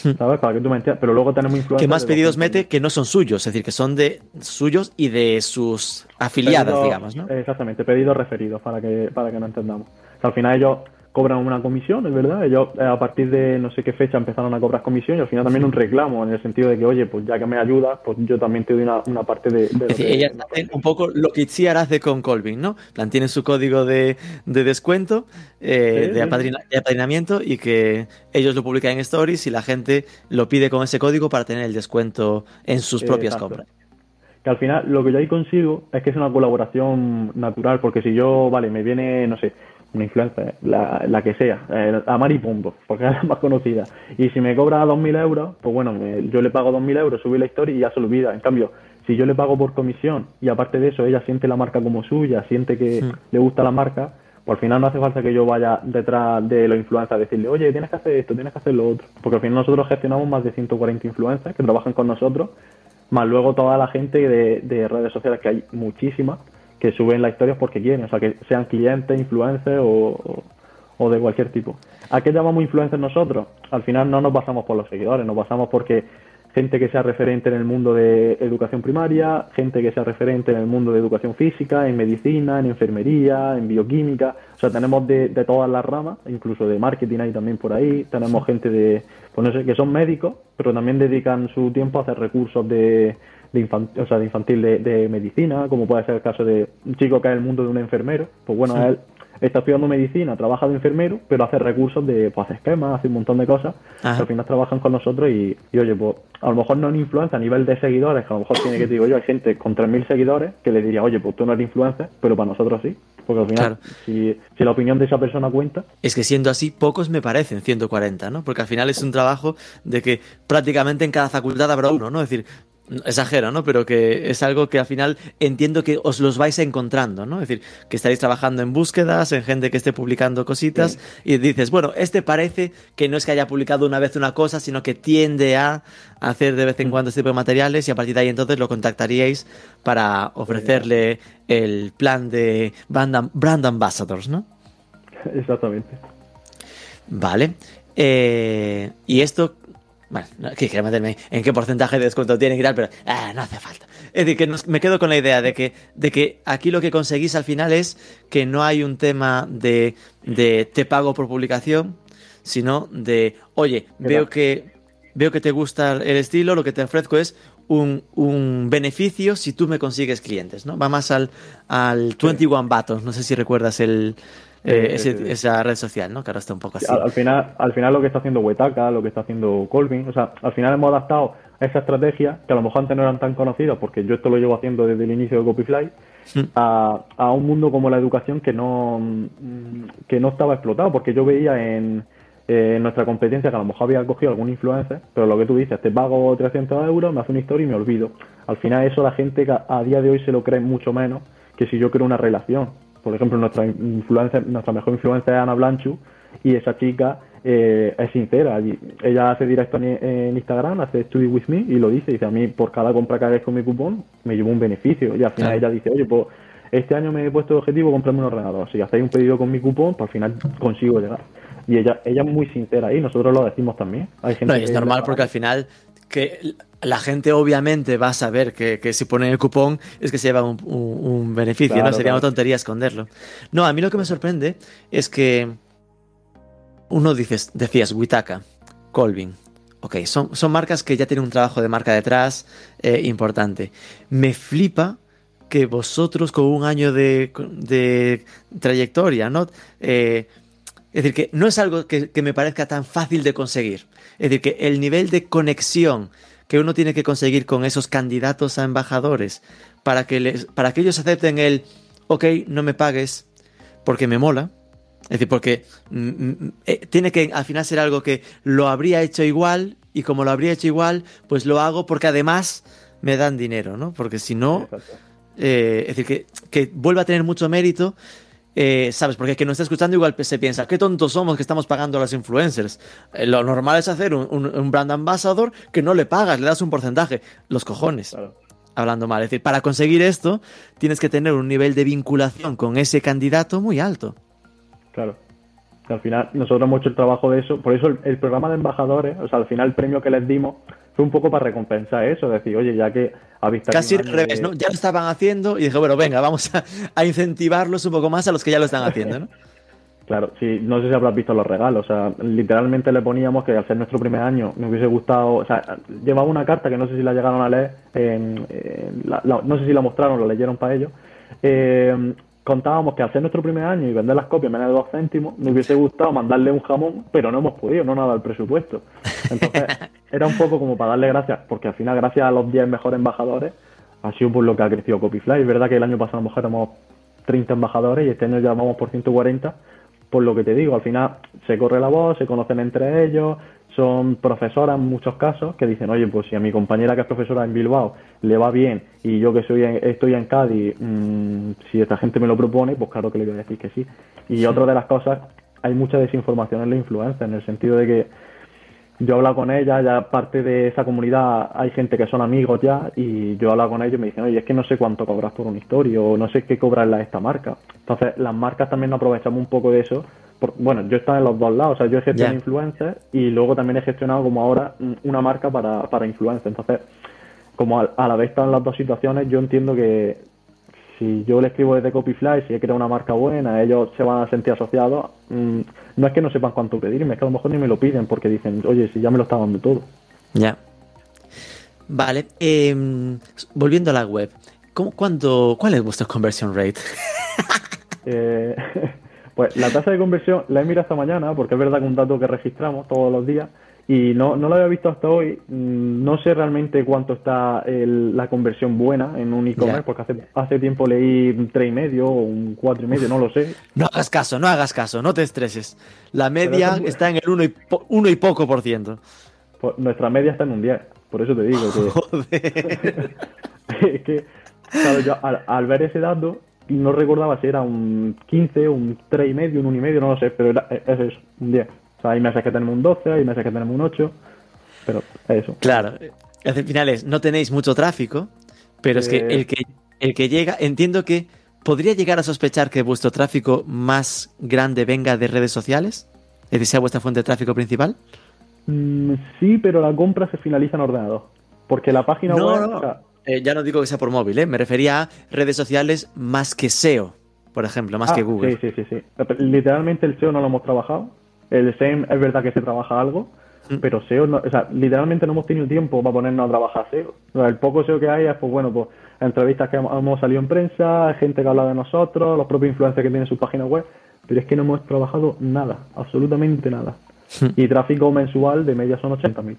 Hmm. ¿Sabes? Para que tú me entiendas. Pero luego tenemos influencers. ¿Qué más pedidos mete que no son suyos? Es decir, que son de suyos y de sus afiliadas, digamos, ¿no? Exactamente, pedidos referidos para que, para que no entendamos. al final ellos cobran una comisión, es verdad. Ellos eh, a partir de no sé qué fecha empezaron a cobrar comisión y al final también un reclamo en el sentido de que, oye, pues ya que me ayudas, pues yo también te doy una, una parte de... es decir, ellas hacen un poco lo que Itziar hace con Colvin, ¿no? Plan, tienen su código de, de descuento, eh, de, apadrinamiento y que ellos lo publican en Stories y la gente lo pide con ese código para tener el descuento en sus propias compras. que al final lo que yo ahí consigo es que es una colaboración natural, porque si yo, vale, me viene, no sé, una influencer, la, la que sea, eh, a Maripondo, porque es la más conocida, y si me cobra 2.000 euros, pues bueno, yo le pago 2.000 euros, subí la historia y ya se olvida. En cambio, si yo le pago por comisión y aparte de eso ella siente la marca como suya, siente que le gusta la marca, pues al final no hace falta que yo vaya detrás de los influencers a decirle, oye, tienes que hacer esto, tienes que hacer lo otro. Porque al final nosotros gestionamos más de 140 influencers que trabajan con nosotros más luego toda la gente de, redes sociales, que hay muchísimas, que suben las historias porque quieren, o sea, que sean clientes, influencers o, o de cualquier tipo. ¿A qué llamamos influencers nosotros? Al final no nos basamos por los seguidores, nos basamos porque gente que sea referente en el mundo de educación primaria, gente que sea referente en el mundo de educación física, en medicina, en enfermería, en bioquímica. O sea, tenemos de, todas las ramas, incluso de marketing hay también por ahí. Tenemos gente de, pues no sé, que son médicos, pero también dedican su tiempo a hacer recursos de, de, o sea, de infantil de, medicina, como puede ser el caso de un chico que es el mundo de un enfermero. Pues bueno, él está estudiando medicina, trabaja de enfermero, pero hace recursos de, pues hace esquemas, hace un montón de cosas. al final trabajan con nosotros y, oye, pues a lo mejor no en influencia a nivel de seguidores, que a lo mejor tiene que, digo yo, hay gente con 3.000 seguidores que le diría, oye, pues tú no eres influencer, pero para nosotros sí. Porque al final, si, si, la opinión de esa persona cuenta. Es que siendo así, pocos me parecen 140, ¿no? Porque al final es un trabajo de que prácticamente en cada facultad habrá uno, ¿no? Es decir, exagero, ¿no? Pero que es algo que al final entiendo que os los vais encontrando, ¿no? Es decir, que estaréis trabajando en búsquedas, en gente que esté publicando cositas y dices, bueno, este parece que no es que haya publicado una vez una cosa, sino que tiende a hacer de vez en mm. cuando este tipo de materiales y a partir de ahí entonces lo contactaríais para ofrecerle el plan de brand, ambassadors, ¿no? Exactamente. Vale. Eh, y esto bueno, no quiero meterme en qué porcentaje de descuento tiene y tal, pero ah, no hace falta. Es decir, que me quedo con la idea de que, de que aquí lo que conseguís al final es que no hay un tema de, de te pago por publicación, sino de, oye, veo que, veo que te gusta el estilo, lo que te ofrezco es un, un, beneficio si tú me consigues clientes, ¿no? Va más al, al 21 Batos, no sé si recuerdas el, eh, esa red social, ¿no? Que ahora está un poco así. Al, final, al final lo que está haciendo Wetaka, lo que está haciendo Colvin, o sea, al final hemos adaptado esa estrategia, que a lo mejor antes no eran tan conocidas, porque yo esto lo llevo haciendo desde el inicio de Copyfly, a, a, un mundo como la educación que no, mm, que no estaba explotado, porque yo veía en, en nuestra competencia que a lo mejor había cogido algún influencer, pero lo que tú dices, te pago 300 euros, me hace una historia y me olvido. Al final eso la gente a día de hoy se lo cree mucho menos que si yo creo una relación por ejemplo, nuestra influencia, nuestra mejor influencia es Ana Blanchu y esa chica eh, es sincera. Ella hace directo en, Instagram, hace Study With Me y lo dice. Dice, a mí por cada compra que hagáis con mi cupón me llevo un beneficio. Y al final ella dice, oye, pues este año me he puesto de objetivo comprarme un ordenador. Si hacéis un pedido con mi cupón, pues al final consigo llegar. Y ella, ella es muy sincera y nosotros lo decimos también. Hay gente no, y es normal porque al final que la gente obviamente va a saber que, si ponen el cupón es que se lleva un, beneficio, ¿no? Sería una tontería esconderlo. No, a mí lo que me sorprende es que uno dices, decías, Witaka, Colvin. Ok, son, son marcas que ya tienen un trabajo de marca detrás eh, importante. Me flipa que vosotros con un año de, trayectoria, ¿no? Eh, es decir, que no es algo que, me parezca tan fácil de conseguir. Es decir, que el nivel de conexión que uno tiene que conseguir con esos candidatos a embajadores para que, les, para que ellos acepten el, ok, no me pagues porque me mola. Es decir, porque mm, mm, eh, tiene que al final ser algo que lo habría hecho igual y como lo habría hecho igual, pues lo hago porque además me dan dinero, ¿no? Porque si no, eh, es decir, que, que vuelva a tener mucho mérito eh, ¿Sabes? Porque el que no está escuchando igual se piensa, qué tontos somos que estamos pagando a los influencers. Eh, lo normal es hacer un, brand ambassador que no le pagas, le das un porcentaje. Los cojones. Hablando mal. Es decir, para conseguir esto tienes que tener un nivel de vinculación con ese candidato muy alto. Claro. Al final, nosotros hemos hecho el trabajo de eso. Por eso el programa de embajadores, o sea, al final el premio que les dimos fue un poco para recompensar eso, decir, oye, ya que habéis Casi al revés, ¿no? Ya lo estaban haciendo y dije, bueno, venga, vamos a, incentivarlos un poco más a los que ya lo están haciendo, ¿no? Claro, sí, no sé si habrás visto los regalos, o sea, literalmente le poníamos que al ser nuestro primer año me hubiese gustado, o sea, llevaba una carta que no sé si la llegaron a leer, no sé si la mostraron, la leyeron para ellos, eh, contábamos que hacer nuestro primer año y vender las copias menos de dos céntimos, me hubiese gustado mandarle un jamón, pero no hemos podido, no nada el presupuesto. Entonces, era un poco como para darle gracias, porque al final, gracias a los 10 mejores embajadores, ha sido por lo que ha crecido Copyfly. Es verdad que el año pasado a lo mejor éramos 30 embajadores y este año ya vamos por 140, por lo que te digo, al final se corre la voz, se conocen entre ellos, son profesoras en muchos casos que dicen, oye, pues si a mi compañera que es profesora en Bilbao le va bien y yo que soy estoy en Cádiz, mmm, si esta gente me lo propone, pues claro que le voy a decir que sí. Y otra de las cosas, hay mucha desinformación en la influencia, en el sentido de que yo he hablado con ella, ya parte de esa comunidad hay gente que son amigos ya y yo he hablado con ellos y me dicen, oye, es que no sé cuánto cobras por una historia o no sé qué cobra esta marca. Entonces, las marcas también nos aprovechamos un poco de eso bueno, yo estaba en los dos lados, o sea, yo he gestionado influencers y luego también he gestionado como ahora una marca para, para influencers. Entonces, como a, la vez están las dos situaciones, yo entiendo que si yo le escribo desde Copyfly, si he creado una marca buena, ellos se van a sentir asociados. Mm, no es que no sepan cuánto pedirme, es que a lo mejor ni me lo piden porque dicen, oye, si ya me lo está dando todo. Ya. Vale, em, volviendo a la web, ¿cómo, cuánto, ¿cuál es vuestra conversion rate? eh, Pues la tasa de conversión la he mirado esta mañana, porque es verdad que es un dato que registramos todos los días, y no, no lo había visto hasta hoy. Mm, no sé realmente cuánto está la conversión buena en un e-commerce, porque hace, hace tiempo leí un 3,5 o un 4,5, no lo sé. No hagas caso, no hagas caso, no te estreses. La media está en el 1 y, uno y poco por ciento. Pues nuestra media está en un 10, por eso te digo que... Joder. es que, claro, yo al ver ese dato no recordaba si era un 15, un 3,5, un 1,5, no lo sé, pero era, es eso, un 10. O sea, hay meses que tenemos un 12, hay meses que tenemos un 8, pero es eso. Claro, al final es, no tenéis mucho tráfico, pero es que eh. el, que el que llega, entiendo que podría llegar a sospechar que vuestro tráfico más grande venga de redes sociales, es decir, sea vuestra fuente de tráfico principal. Mm, sí, pero la compra se finaliza en ordenador, porque la página web... Eh, ya no digo que sea por móvil, ¿eh? me refería a redes sociales más que SEO, por ejemplo, más que ah, Google. Sí, sí, sí, sí. Literalmente el SEO no lo hemos trabajado. El SEM es verdad que se trabaja algo, mm. pero SEO, no, o sea, literalmente no hemos tenido tiempo para ponernos a trabajar SEO. el poco SEO que hay es, pues bueno, pues entrevistas que hemos salido en prensa, gente que habla de nosotros, los propios influencers que tienen su página web, pero es que no hemos trabajado nada, absolutamente nada. Mm. y tráfico mensual de media son 80.000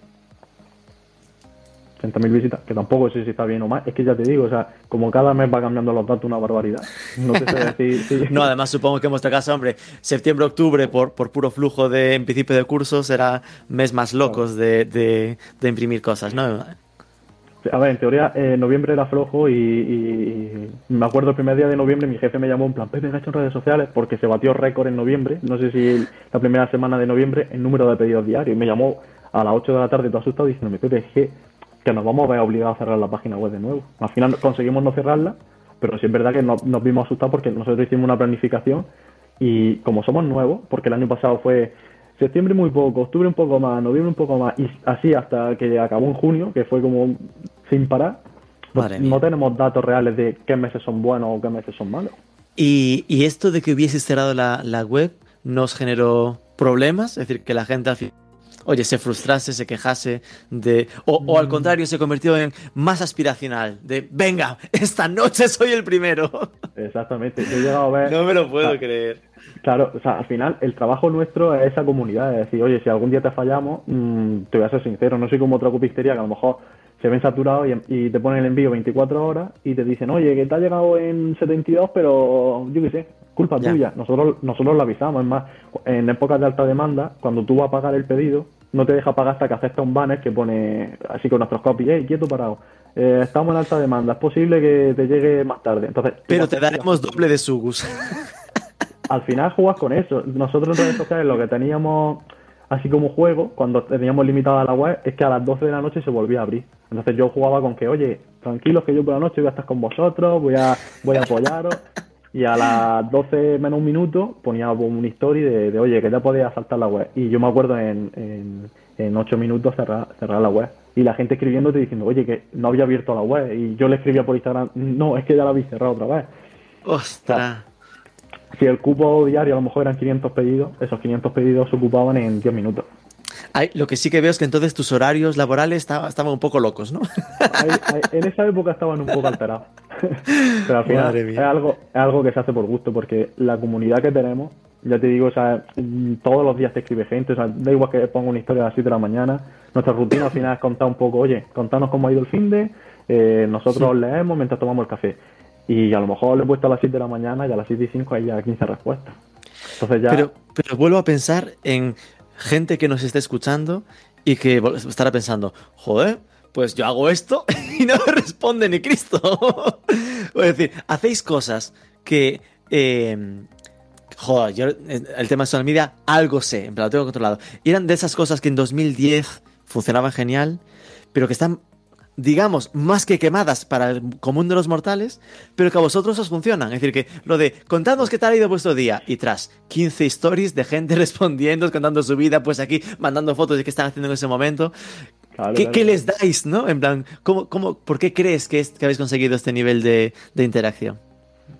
mil visitas, que tampoco sé si está bien o mal. Es que ya te digo, o sea, como cada mes va cambiando los datos una barbaridad. No sé decir. no, además supongo que en vuestra casa, hombre, septiembre, octubre, por, por puro flujo de en principio de cursos, será mes más locos de, de, imprimir cosas, ¿no? A ver, en teoría, eh, noviembre era flojo y, me acuerdo el primer día de noviembre mi jefe me llamó en plan, Pepe, ¿has hecho en redes sociales? Porque se batió récord en noviembre, no sé si la primera semana de noviembre, el número de pedidos diarios. Y me llamó a las 8 de la tarde todo asustado diciéndome, Pepe, es que que nos vamos a ver obligados a cerrar la página web de nuevo. Al final conseguimos no cerrarla, pero sí es verdad que nos, vimos asustados porque nosotros hicimos una planificación y como somos nuevos, porque el año pasado fue septiembre muy poco, octubre un poco más, noviembre un poco más, y así hasta que acabó en junio, que fue como sin parar, pues no tenemos datos reales de qué meses son buenos o qué meses son malos. ¿Y, esto de que hubiese cerrado la, la web nos generó problemas? Es decir, que la gente al final oye, se frustrase, se quejase de... O, al mm. contrario, se convirtió en más aspiracional, de, venga, esta noche soy el primero. Exactamente, he llegado a ver... No me lo puedo creer. Claro, o sea, al final el trabajo nuestro es esa comunidad, es decir, oye, si algún día te fallamos, mm, te voy a ser sincero, no soy como otra copistería que a lo mejor se ven saturados y, te ponen el envío 24 horas y te dicen, oye, que te ha llegado en 72, pero yo qué sé, culpa tuya. Nosotros, nosotros lo avisamos. Es más, en épocas de alta demanda, cuando tú vas a pagar el pedido, no te deja pagar hasta que acepta un banner que pone así con nuestros copies, hey, quieto parado. Eh, estamos en alta demanda, es posible que te llegue más tarde. Entonces, pero te daremos doble de sugus. Al final jugas con eso. Nosotros en redes sociales lo que teníamos así como juego, cuando teníamos limitada la web, es que a las 12 de la noche se volvía a abrir. Entonces yo jugaba con que, oye, tranquilos que yo por la noche voy a estar con vosotros, voy a, voy a apoyaros. y a las 12 menos un minuto ponía una historia de, oye, que ya podía saltar la web. Y yo me acuerdo en, en, en 8 minutos cerrar, cerrar la web. Y la gente escribiéndote diciendo, oye, que no había abierto la web. Y yo le escribía por Instagram, no, es que ya la habéis cerrado otra vez. ¡Ostras! Si el cupo diario a lo mejor eran 500 pedidos, esos 500 pedidos se ocupaban en 10 minutos. lo que sí que veo es que entonces tus horarios laborales estaban un poco locos, ¿no? en esa época estaban un poco alterados. Pero al final es algo, es algo que se hace por gusto, porque la comunidad que tenemos, ya te digo, o sea, todos los días te escribe gente, o sea, da igual que ponga una historia a las 7 de la mañana, nuestra rutina al final es contar un poco, oye, contanos cómo ha ido el fin de, Eh, nosotros leemos mientras tomamos el café. Y a lo mejor le he puesto a las 7 de la mañana y a las 7 y 5 hay ya 15 respuestas. Entonces ya... Pero, pero vuelvo a pensar en gente que nos está escuchando y que estará pensando, joder, pues yo hago esto y no me responde ni Cristo. es decir, hacéis cosas que... Eh, joder, yo el tema de social media algo sé, en plan, lo tengo controlado. Y eran de esas cosas que en 2010 funcionaban genial, pero que están digamos, más que quemadas para el común de los mortales, pero que a vosotros os funcionan. Es decir, que lo de contadnos qué tal ha ido vuestro día y tras 15 stories de gente respondiendo, contando su vida, pues aquí mandando fotos de qué están haciendo en ese momento. ¿Qué, les dais, no? En plan, ¿cómo, cómo, ¿por qué crees que, que habéis conseguido este nivel de, de interacción?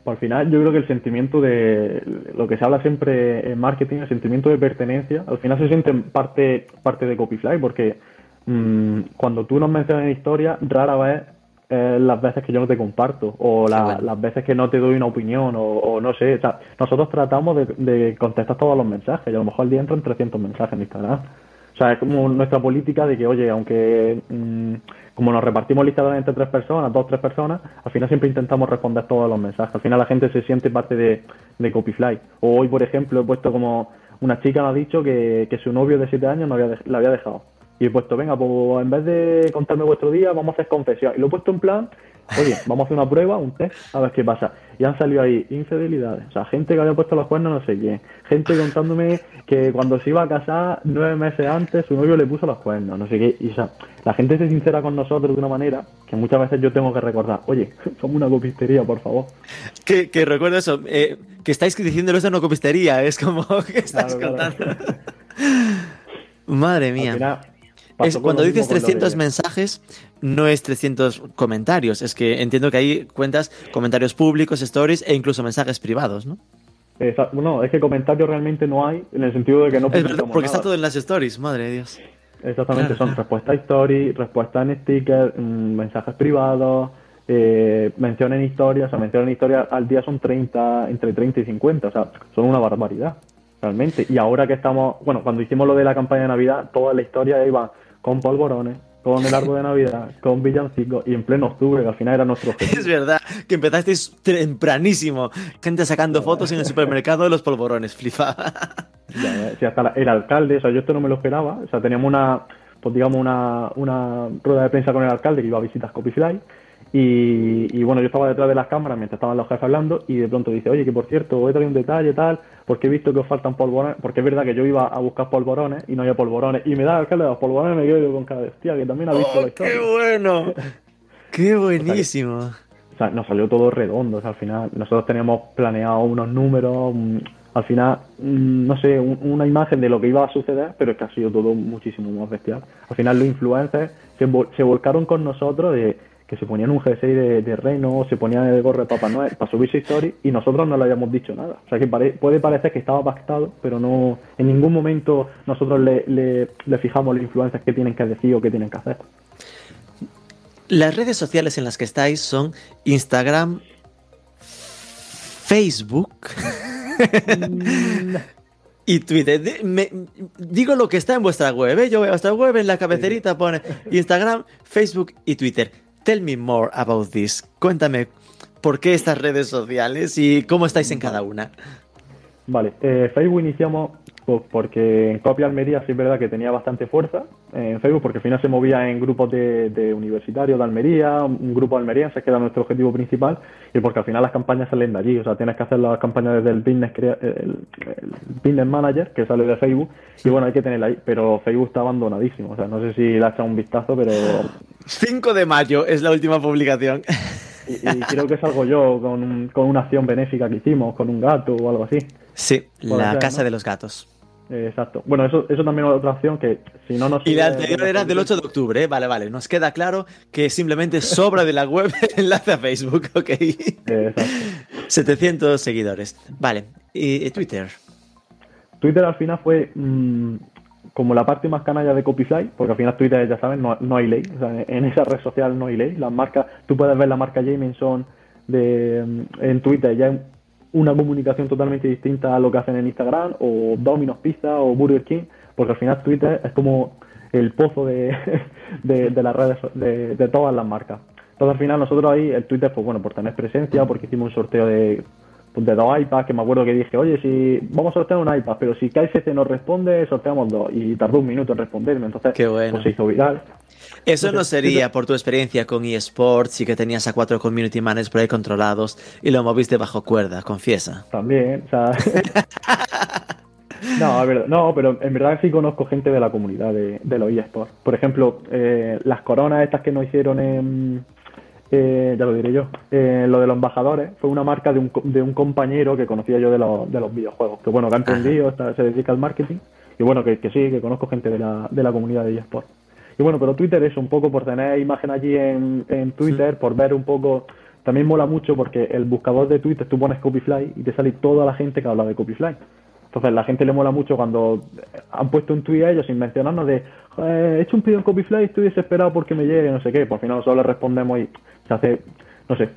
Por final, yo creo que el sentimiento de lo que se habla siempre en marketing, el sentimiento de pertenencia, al final se siente parte, parte de Copyfly, porque mmm, cuando tú nos mencionas en historia, rara vez eh, las veces que yo no te comparto o la, las veces que no te doy una opinión o, no sé. O sea, nosotros tratamos de, de, contestar todos los mensajes y a lo mejor al día entran 300 mensajes en Instagram. O sea, es como nuestra política de que, oye, aunque mmm, como nos repartimos listados entre tres personas, dos, tres personas, al final siempre intentamos responder todos los mensajes. Al final la gente se siente parte de, de Copyfly. O hoy, por ejemplo, he puesto como una chica me ha dicho que, que su novio de siete años no había, la había dejado. Y he puesto, venga, pues en vez de contarme vuestro día, vamos a hacer confesión. Y lo he puesto en plan, oye, vamos a hacer una prueba, un test, a ver qué pasa. Y han salido ahí infidelidades. O sea, gente que había puesto los cuernos, no sé quién. Gente contándome que cuando se iba a casar, nueve meses antes, su novio le puso los cuernos, no sé qué. Y o sea, la gente se sincera con nosotros de una manera que muchas veces yo tengo que recordar, oye, somos una copistería, por favor. Que, que recuerdo eso, eh, que estáis diciéndolo eso una copistería, es como que estás claro, contando. Claro. Madre mía. Es, cuando dices 300 mensajes, no es 300 comentarios. Es que entiendo que ahí cuentas comentarios públicos, stories e incluso mensajes privados, ¿no? Exacto. No, es que comentarios realmente no hay, en el sentido de que no Es verdad, porque nada. está todo en las stories, madre de Dios. Exactamente, claro. son respuestas a stories, respuestas en stickers, mmm, mensajes privados, eh, mención en historias, o sea, mención en historias al día son 30, entre 30 y 50, o sea, son una barbaridad, realmente. Y ahora que estamos, bueno, cuando hicimos lo de la campaña de Navidad, toda la historia iba con polvorones, con el árbol de Navidad, con villancicos y en pleno octubre, que al final era nuestro objetivo. Es verdad, que empezasteis tempranísimo. Gente sacando fotos en el supermercado de los polvorones, flipa. Ya, sí, hasta la, el alcalde, o sea, yo esto no me lo esperaba. O sea, teníamos una, pues digamos, una, una rueda de prensa con el alcalde que iba a visitar Copyfly y, y, bueno, yo estaba detrás de las cámaras mientras estaban los jefes hablando y de pronto dice, oye, que por cierto, he traído un detalle tal, porque he visto que os faltan polvorones, porque es verdad que yo iba a buscar polvorones y no había polvorones, y me da el alcalde los polvorones y me quedo con cada hostia, que también ha visto oh, la historia. ¡Qué bueno! ¡Qué buenísimo! O sea, nos salió todo redondo, o sea, al final nosotros teníamos planeado unos números, al final, no sé, una imagen de lo que iba a suceder, pero es que ha sido todo muchísimo más bestial. Al final los influencers se, se volcaron con nosotros de que se ponían un jersey de, de reno, se ponían el gorro de Papá Noel para subirse story y nosotros no le habíamos dicho nada. O sea que pare, puede parecer que estaba pactado, pero no en ningún momento nosotros le, le, le fijamos las influencias que tienen que decir o qué tienen que hacer. Las redes sociales en las que estáis son Instagram, Facebook y Twitter. Me, digo lo que está en vuestra web. ¿eh? Yo veo vuestra web en la cabezerita pone Instagram, Facebook y Twitter. Tell me more about this. Cuéntame por qué estas redes sociales y cómo estáis en cada una. Vale, eh, Facebook iniciamos porque en Copia Almería sí es verdad que tenía bastante fuerza en Facebook porque al final se movía en grupos de, de universitarios de Almería, un grupo almeriense que era nuestro objetivo principal y porque al final las campañas salen de allí, o sea, tienes que hacer las campañas desde el business, el, el business manager que sale de Facebook y bueno, hay que tenerla ahí, pero Facebook está abandonadísimo, o sea, no sé si le ha echado un vistazo, pero... 5 de mayo es la última publicación. Y, y creo que salgo yo con, con, una acción benéfica que hicimos, con un gato o algo así. Sí, la ser, Casa ¿no? de los Gatos. Eh, exacto. Bueno, eso, eso también es otra opción que si no nos... Y la anterior era del 8 de octubre, ¿eh? vale, vale. Nos queda claro que simplemente sobra de la web el enlace a Facebook, ok. Exacto. 700 seguidores. Vale. ¿Y Twitter? Twitter al final fue mmm, como la parte más canalla de Copyfly, porque al final Twitter, ya saben, no, no hay ley. O sea, en esa red social no hay ley. Las marcas, tú puedes ver la marca Jameson de, en Twitter, ya una comunicación totalmente distinta a lo que hacen en Instagram, o Domino's Pizza, o Burger King, porque al final Twitter es como el pozo de, de, las redes, de, de, todas las marcas. Entonces al final nosotros ahí, el Twitter, pues bueno, por tener presencia, porque hicimos un sorteo de, de dos iPads, que me acuerdo que dije, oye, si vamos a sortear un iPad, pero si KSC nos responde, sorteamos dos. Y tardó un minuto en responderme, entonces Qué bueno. pues se hizo viral. Eso no sería por tu experiencia con eSports y que tenías a cuatro community managers por ahí controlados y lo moviste bajo cuerda, confiesa. También, o sea... no, a ver, no, pero en verdad sí conozco gente de la comunidad de, de los eSports. Por ejemplo, eh, las coronas estas que nos hicieron en... eh, ya lo diré yo. eh, lo de los embajadores fue una marca de un, de un compañero que conocía yo de los, de los videojuegos. Que bueno, que ha emprendido, está- se dedica al marketing. Y bueno, que, que sí, que conozco gente de la, de la comunidad de eSports. Y bueno, pero Twitter es un poco por tener imagen allí en, en Twitter, por ver un poco. También mola mucho porque el buscador de Twitter tú pones Copyfly y te sale toda la gente que habla de Copyfly. Entonces la gente le mola mucho cuando han puesto un tweet a ellos sin mencionarnos de "Eh, he hecho un pedido en Copyfly y estoy desesperado porque me llegue, no sé qué. Por final nosotros le respondemos y se hace, no sé,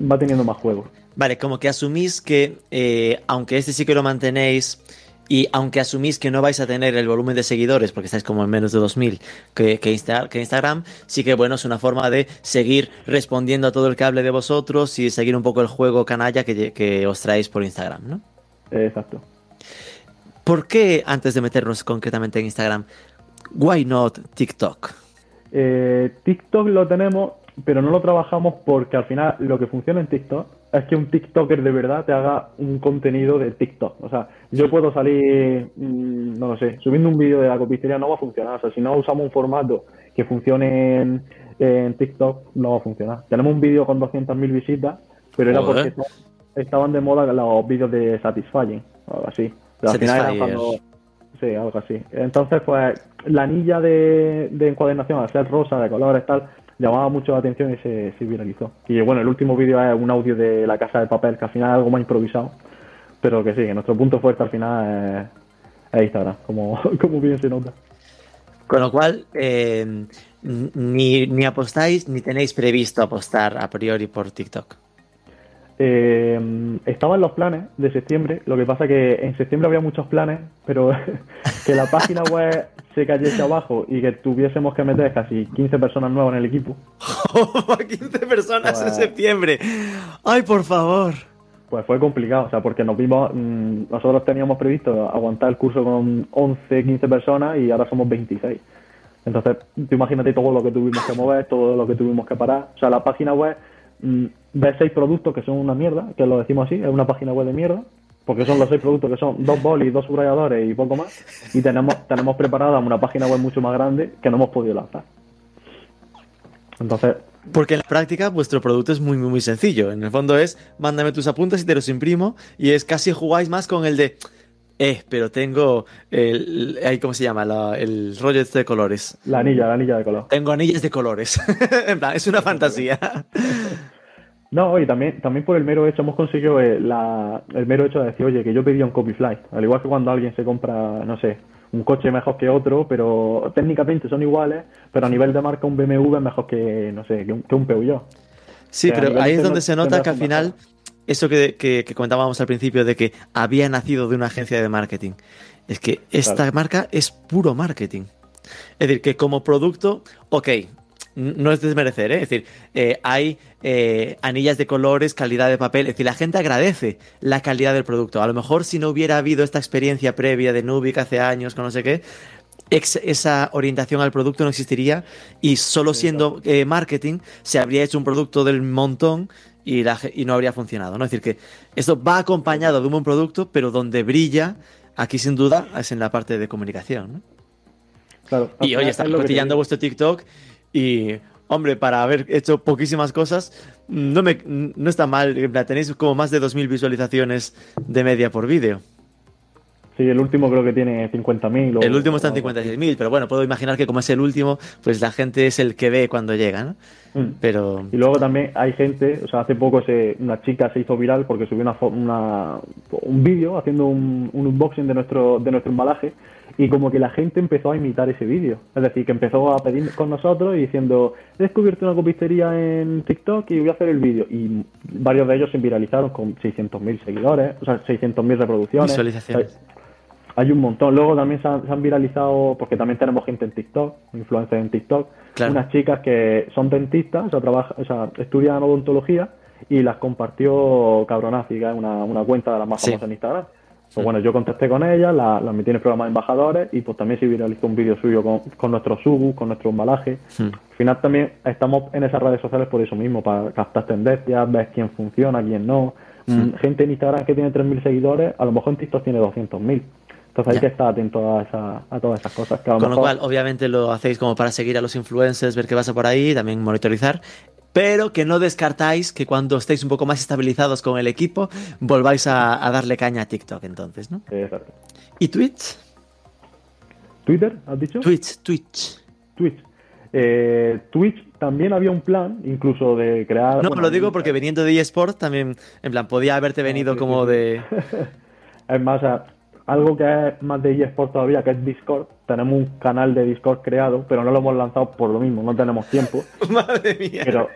va teniendo más juegos. Vale, como que asumís que eh, aunque este sí que lo mantenéis y aunque asumís que no vais a tener el volumen de seguidores porque estáis como en menos de 2000 que, que, Insta- que Instagram, sí que bueno, es una forma de seguir respondiendo a todo el que hable de vosotros y seguir un poco el juego canalla que, que os traéis por Instagram, ¿no? Eh, exacto. ¿Por qué, antes de meternos concretamente en Instagram, why not TikTok? Eh, TikTok lo tenemos, pero no lo trabajamos porque al final lo que funciona en TikTok es que un TikToker de verdad te haga un contenido de TikTok. O sea, yo puedo salir, mm, no lo sé, subiendo un vídeo de la copistería no va a funcionar. O sea, si no usamos un formato que funcione en, en TikTok, no va a funcionar. Tenemos un vídeo con 200.000 visitas, pero era Joder. porque estaban de moda los vídeos de Satisfying, o algo así. Pero al final cuando, Sí, algo así. Entonces, pues, la anilla de, de encuadernación, al ser rosa, de colores, tal, llamaba mucho la atención y se, se viralizó. Y bueno, el último vídeo es un audio de la casa de papel, que al final es algo más improvisado, pero que sí, que nuestro punto fuerte al final es, es Instagram, como, como bien se nota. Con lo cual, eh, ni, ni apostáis ni tenéis previsto apostar a priori por TikTok. Eh, estaba en los planes de septiembre, lo que pasa que en septiembre había muchos planes, pero que la página web se cayese abajo y que tuviésemos que meter casi 15 personas nuevas en el equipo, 15 personas en Pues- septiembre. Ay, por favor. Pues fue complicado, o sea, porque nos vimos, mm, nosotros teníamos previsto aguantar el curso con 11, 15 personas y ahora somos 26. Entonces, tú imagínate todo lo que tuvimos que mover, todo lo que tuvimos que parar. O sea, la página web mm, ve seis productos que son una mierda, que lo decimos así, es una página web de mierda, porque son los seis productos que son dos bolis, dos subrayadores y poco más. Y tenemos, tenemos preparada una página web mucho más grande que no hemos podido lanzar. Entonces, Porque en la práctica vuestro producto es muy, muy, muy sencillo. En el fondo es, mándame tus apuntes y te los imprimo. Y es casi jugáis más con el de, eh, pero tengo el, ahí, ¿cómo se llama? La- el rollo este de colores. la anilla, la anilla de color. Tengo anillas de colores. en plan, es una fantasía. No, y también, también por el mero hecho, hemos conseguido eh, la- el mero hecho de decir, oye, que yo pedía un Copyfly. Al igual que cuando alguien se compra, no sé, un coche mejor que otro, pero técnicamente son iguales, pero a nivel de marca un BMW es mejor que, no sé, que un, que un Peugeot. Sí, pero ahí es de donde se nota que al final, eso que, que- que comentábamos al principio de que había nacido de una agencia de marketing, es que esta Claro. marca es puro marketing. Es decir, que como producto, ok, no es desmerecer, ¿eh? es decir, eh, hay eh, anillas de colores, calidad de papel, es decir, la gente agradece la calidad del producto. A lo mejor si no hubiera habido esta experiencia previa de Nubic hace años, con no sé qué, ex- esa orientación al producto no existiría y solo siendo eh, marketing se habría hecho un producto del montón y, la y no habría funcionado. ¿no? Es decir, que esto va acompañado de un buen producto, pero donde brilla, aquí sin duda, es en la parte de comunicación. ¿no? Claro, Y oye, es está cotillando vuestro TikTok y, hombre, para haber hecho poquísimas cosas, no, me, no está mal. Tenéis como más de 2.000 visualizaciones de media por vídeo. Sí, el último creo que tiene 50.000. o- El último está en o algo así. 56.000, pero bueno, puedo imaginar que como es el último, pues la gente es el que ve cuando llega, ¿no? Mm. Pero... Y luego también hay gente, o sea, hace poco se, una chica se hizo viral porque subió una, una- un vídeo haciendo un, un unboxing de nuestro, de nuestro embalaje y como que la gente empezó a imitar ese vídeo. Es decir, que empezó a pedir con nosotros y diciendo, he descubierto una copistería en TikTok y voy a hacer el vídeo. Y varios de ellos se viralizaron con 600.000 seguidores, o sea, 600.000 reproducciones. Visualizaciones. Hay un montón. Luego también se han, viralizado, porque también tenemos gente en TikTok, influencers en TikTok, unas chicas que son dentistas, o sea, trabajan, o sea, estudian odontología y las compartió Cabronazi, que es una, una cuenta de las más famosas en Instagram. Pues bueno, yo contesté con ella, la, la metí en el programa de embajadores y pues también se viralizó un vídeo suyo con, con nuestro subu, con nuestro embalaje. Al final también estamos en esas redes sociales por eso mismo, para captar tendencias, ver quién funciona, quién no. Mm, gente en Instagram que tiene 3.000 seguidores, a lo mejor en TikTok tiene 200.000. Entonces hay que estar atento a, a todas esas cosas. Con lo cual, obviamente lo hacéis como para seguir a los influencers, ver qué pasa por ahí, también monitorizar, pero que no descartáis que cuando estéis un poco más estabilizados con el equipo, volváis a, darle caña a TikTok entonces, ¿no? Exacto. ¿Y Twitch? ¿Twitter, has dicho? Twitch, Twitch. Twitch. Eh, Twitch también había un plan, incluso de crear. No, lo digo porque veniendo de eSport también, en plan, podía haberte venido como de. es más, algo que es más de eSport todavía, que es Discord. Tenemos un canal de Discord creado, pero no lo hemos lanzado por lo mismo, no tenemos tiempo. Madre mía. Pero,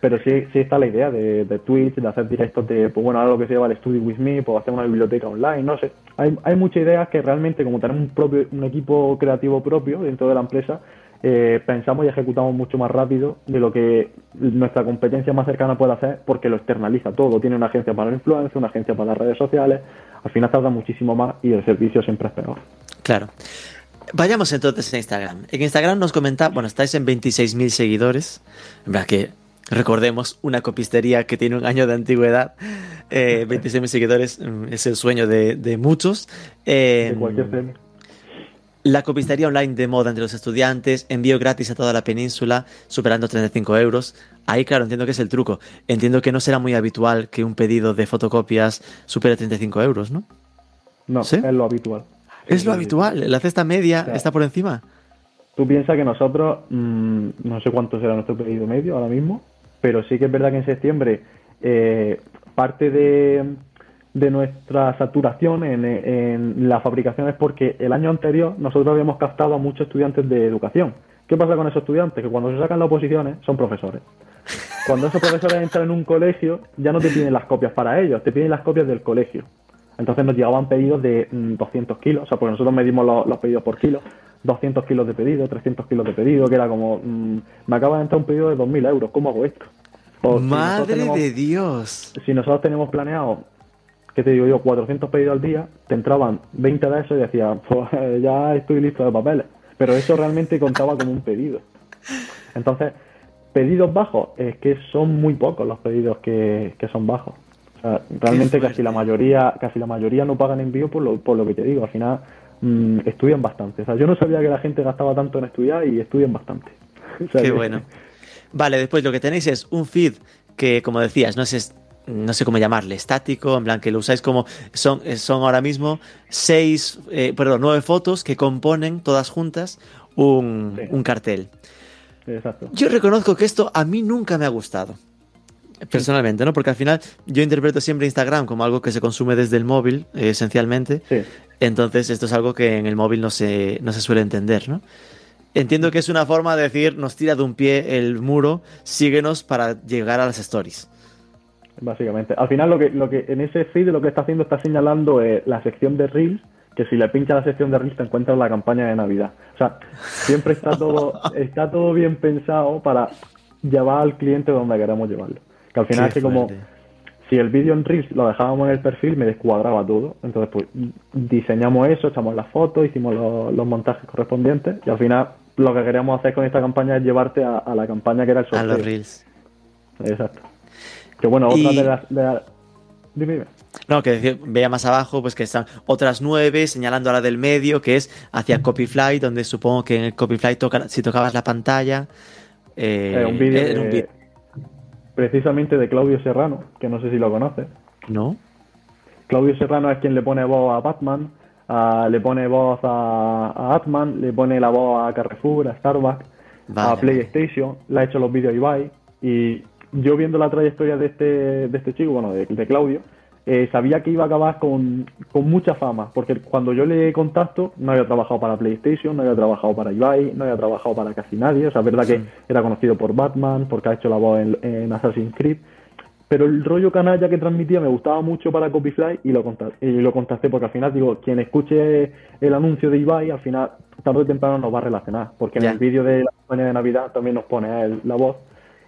pero sí, sí está la idea de, de Twitch, de hacer directos de, pues bueno, algo que se llama el Studio With Me, pues hacer una biblioteca online, no sé. Hay, hay muchas ideas que realmente, como tenemos un, propio, un equipo creativo propio dentro de la empresa, eh, pensamos y ejecutamos mucho más rápido de lo que nuestra competencia más cercana puede hacer porque lo externaliza todo. Tiene una agencia para la influencia, una agencia para las redes sociales. Al final tarda muchísimo más y el servicio siempre es peor. Claro. Vayamos entonces a Instagram. En Instagram nos comenta, bueno, estáis en 26.000 seguidores. En verdad que recordemos una copistería que tiene un año de antigüedad. Eh, 26.000 seguidores mm, es el sueño de, muchos. de cualquier em, premio. La copistería online de moda entre los estudiantes, envío gratis a toda la península, superando 35 euros. Ahí, claro, entiendo que es el truco. Entiendo que no será muy habitual que un pedido de fotocopias supere 35 euros, ¿no? No, es lo habitual. Es lo habitual. La cesta media está por encima. Tú piensas que nosotros, mm, no sé cuánto será nuestro pedido medio ahora mismo, pero sí que es verdad que en septiembre eh, parte de de nuestra saturación en, en la fabricación es porque el año anterior nosotros habíamos captado a muchos estudiantes de educación. ¿Qué pasa con esos estudiantes? Que cuando se sacan las oposiciones son profesores. Cuando esos profesores entran en un colegio, ya no te piden las copias para ellos, te piden las copias del colegio. Entonces nos llegaban pedidos de 200 mm, kilos, o sea, porque nosotros medimos los, pedidos por kilo, 200 kilos de pedido, 300 kilos de pedido, que era como, mm, me acaba de entrar un pedido de 2.000 euros, ¿cómo hago esto? Madre de Dios. Si nosotros tenemos planeado ¿qué te digo yo? 400 pedidos al día, te entraban 20 de esos y decías, pues ya estoy listo de papeles. Pero eso realmente contaba como un pedido. Entonces, pedidos bajos, es que son muy pocos los pedidos que, son bajos. O sea, realmente casi la mayoría, casi la mayoría no pagan envío por lo, por lo que te digo. Al final mm, estudian bastante. O sea, yo no sabía que la gente gastaba tanto en estudiar y estudian bastante. Qué bueno. Vale, después lo que tenéis es un feed que, como decías, no es no sé cómo llamarle, estático, en plan que lo usáis como son, eh, son ahora mismo seis, eh, perdón, nueve fotos que componen todas juntas un, cartel. Exacto. Yo reconozco que esto a mí nunca me ha gustado. Personalmente, ¿no? Porque al final yo interpreto siempre Instagram como algo que se consume desde el móvil, eh, esencialmente. Entonces, esto es algo que en el móvil no se, no se suele entender, ¿no? Entiendo que es una forma de decir, nos tira de un pie el muro, síguenos para llegar a las stories. Básicamente. Al final lo que, lo que en ese feed lo que está haciendo está señalando eh, la sección de Reels, que si le pincha la sección de Reels te encuentras la campaña de Navidad. O sea, siempre está todo, está todo bien pensado para llevar al cliente donde queremos llevarlo. Que al final es que como si el vídeo en Reels lo dejábamos en el perfil me descuadraba todo. Entonces pues diseñamos eso, echamos las fotos, hicimos los, montajes correspondientes y al final lo que queríamos hacer con esta campaña es llevarte a, la campaña que era el sorteo. A los Reels. Exacto. Que bueno, otra de las... Dime, No, que vea más abajo, pues que están otras nueve señalando a la del medio, que es hacia Copyfly, donde supongo que en el Copyfly toca, si tocabas la pantalla. Eh, un vídeo precisamente de Claudio Serrano, que no sé si lo conoces. No. Claudio Serrano es quien le pone voz a Batman, le pone voz a, Atman, le pone la voz a Carrefour, a Starbucks, a PlayStation, le ha hecho los vídeos a Ibai y yo viendo la trayectoria de este, de este chico, bueno, de, Claudio, eh, sabía que iba a acabar con, mucha fama, porque cuando yo le contacto no había trabajado para PlayStation, no había trabajado para Ibai, no había trabajado para casi nadie, o sea, es verdad que era conocido por Batman, porque ha hecho la voz en, Assassin's Creed, Pero el rollo canalla que transmitía me gustaba mucho para Copyfly y lo, contacté, y lo contacté porque al final, digo, quien escuche el anuncio de Ibai, al final, tarde o temprano nos va a relacionar. Porque en el vídeo de la campaña de Navidad también nos pone él la voz.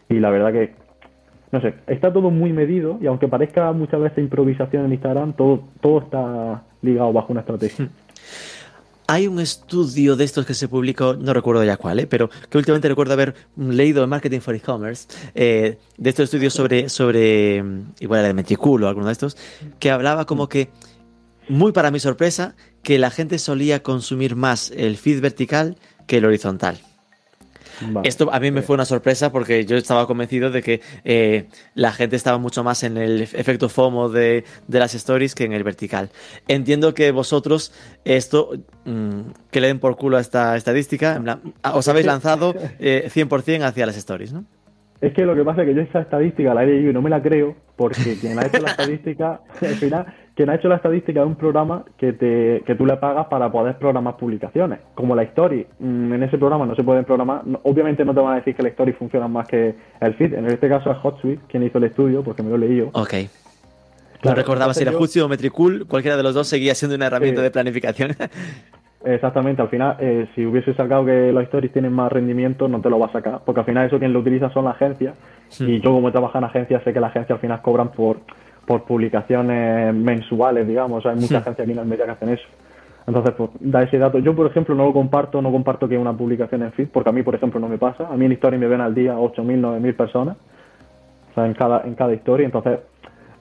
Y la verdad que, no sé, está todo muy medido y aunque parezca muchas veces improvisación en Instagram, todo, todo está ligado bajo una estrategia. Hay un estudio de estos que se publicó, no recuerdo ya cuál, ¿eh? pero que últimamente recuerdo haber leído en Marketing for E-Commerce, eh, de estos estudios sobre, sobre, mm, igual era de Metricool o alguno de estos, que hablaba como que, muy para mi sorpresa, que la gente solía consumir más el feed vertical que el horizontal. Vale. Esto a mí me fue una sorpresa porque yo estaba convencido de que eh, la gente estaba mucho más en el efecto FOMO de, de las stories que en el vertical. Entiendo que vosotros esto, mm, que le den por culo a esta estadística, en plan, ah, os habéis lanzado eh, 100% hacia las stories, ¿no? Es que lo que pasa es que yo esa estadística la he leído y no me la creo, porque quien ha hecho la estadística, al final, quien ha hecho la estadística es un programa que te, que tú le pagas para poder programar publicaciones. Como la story, mm, en ese programa no se pueden programar, no- obviamente no te van a decir que la story funciona más que el feed, en este caso es HotSuite quien hizo el estudio, porque me lo he leído. Ok. No Claro, recordaba si era yo- Jutsu o Metricool, cualquiera de los dos seguía siendo una herramienta de planificación. Exactamente, al final, eh, si hubiese sacado que los stories tienen más rendimiento, no te lo va a sacar, porque al final eso quien lo utiliza son las agencias, y yo como trabajo en agencias sé que las agencias al final cobran por, por publicaciones mensuales, digamos, hay muchas agencias aquí en Almería que hacen eso. Entonces, pues, da ese dato. Yo, por ejemplo, no lo comparto, no comparto que una publicación en feed, porque a mí, por ejemplo, no me pasa. A mí en historia me ven al día 8.000, 9.000 personas, o sea, en cada, en cada historia, entonces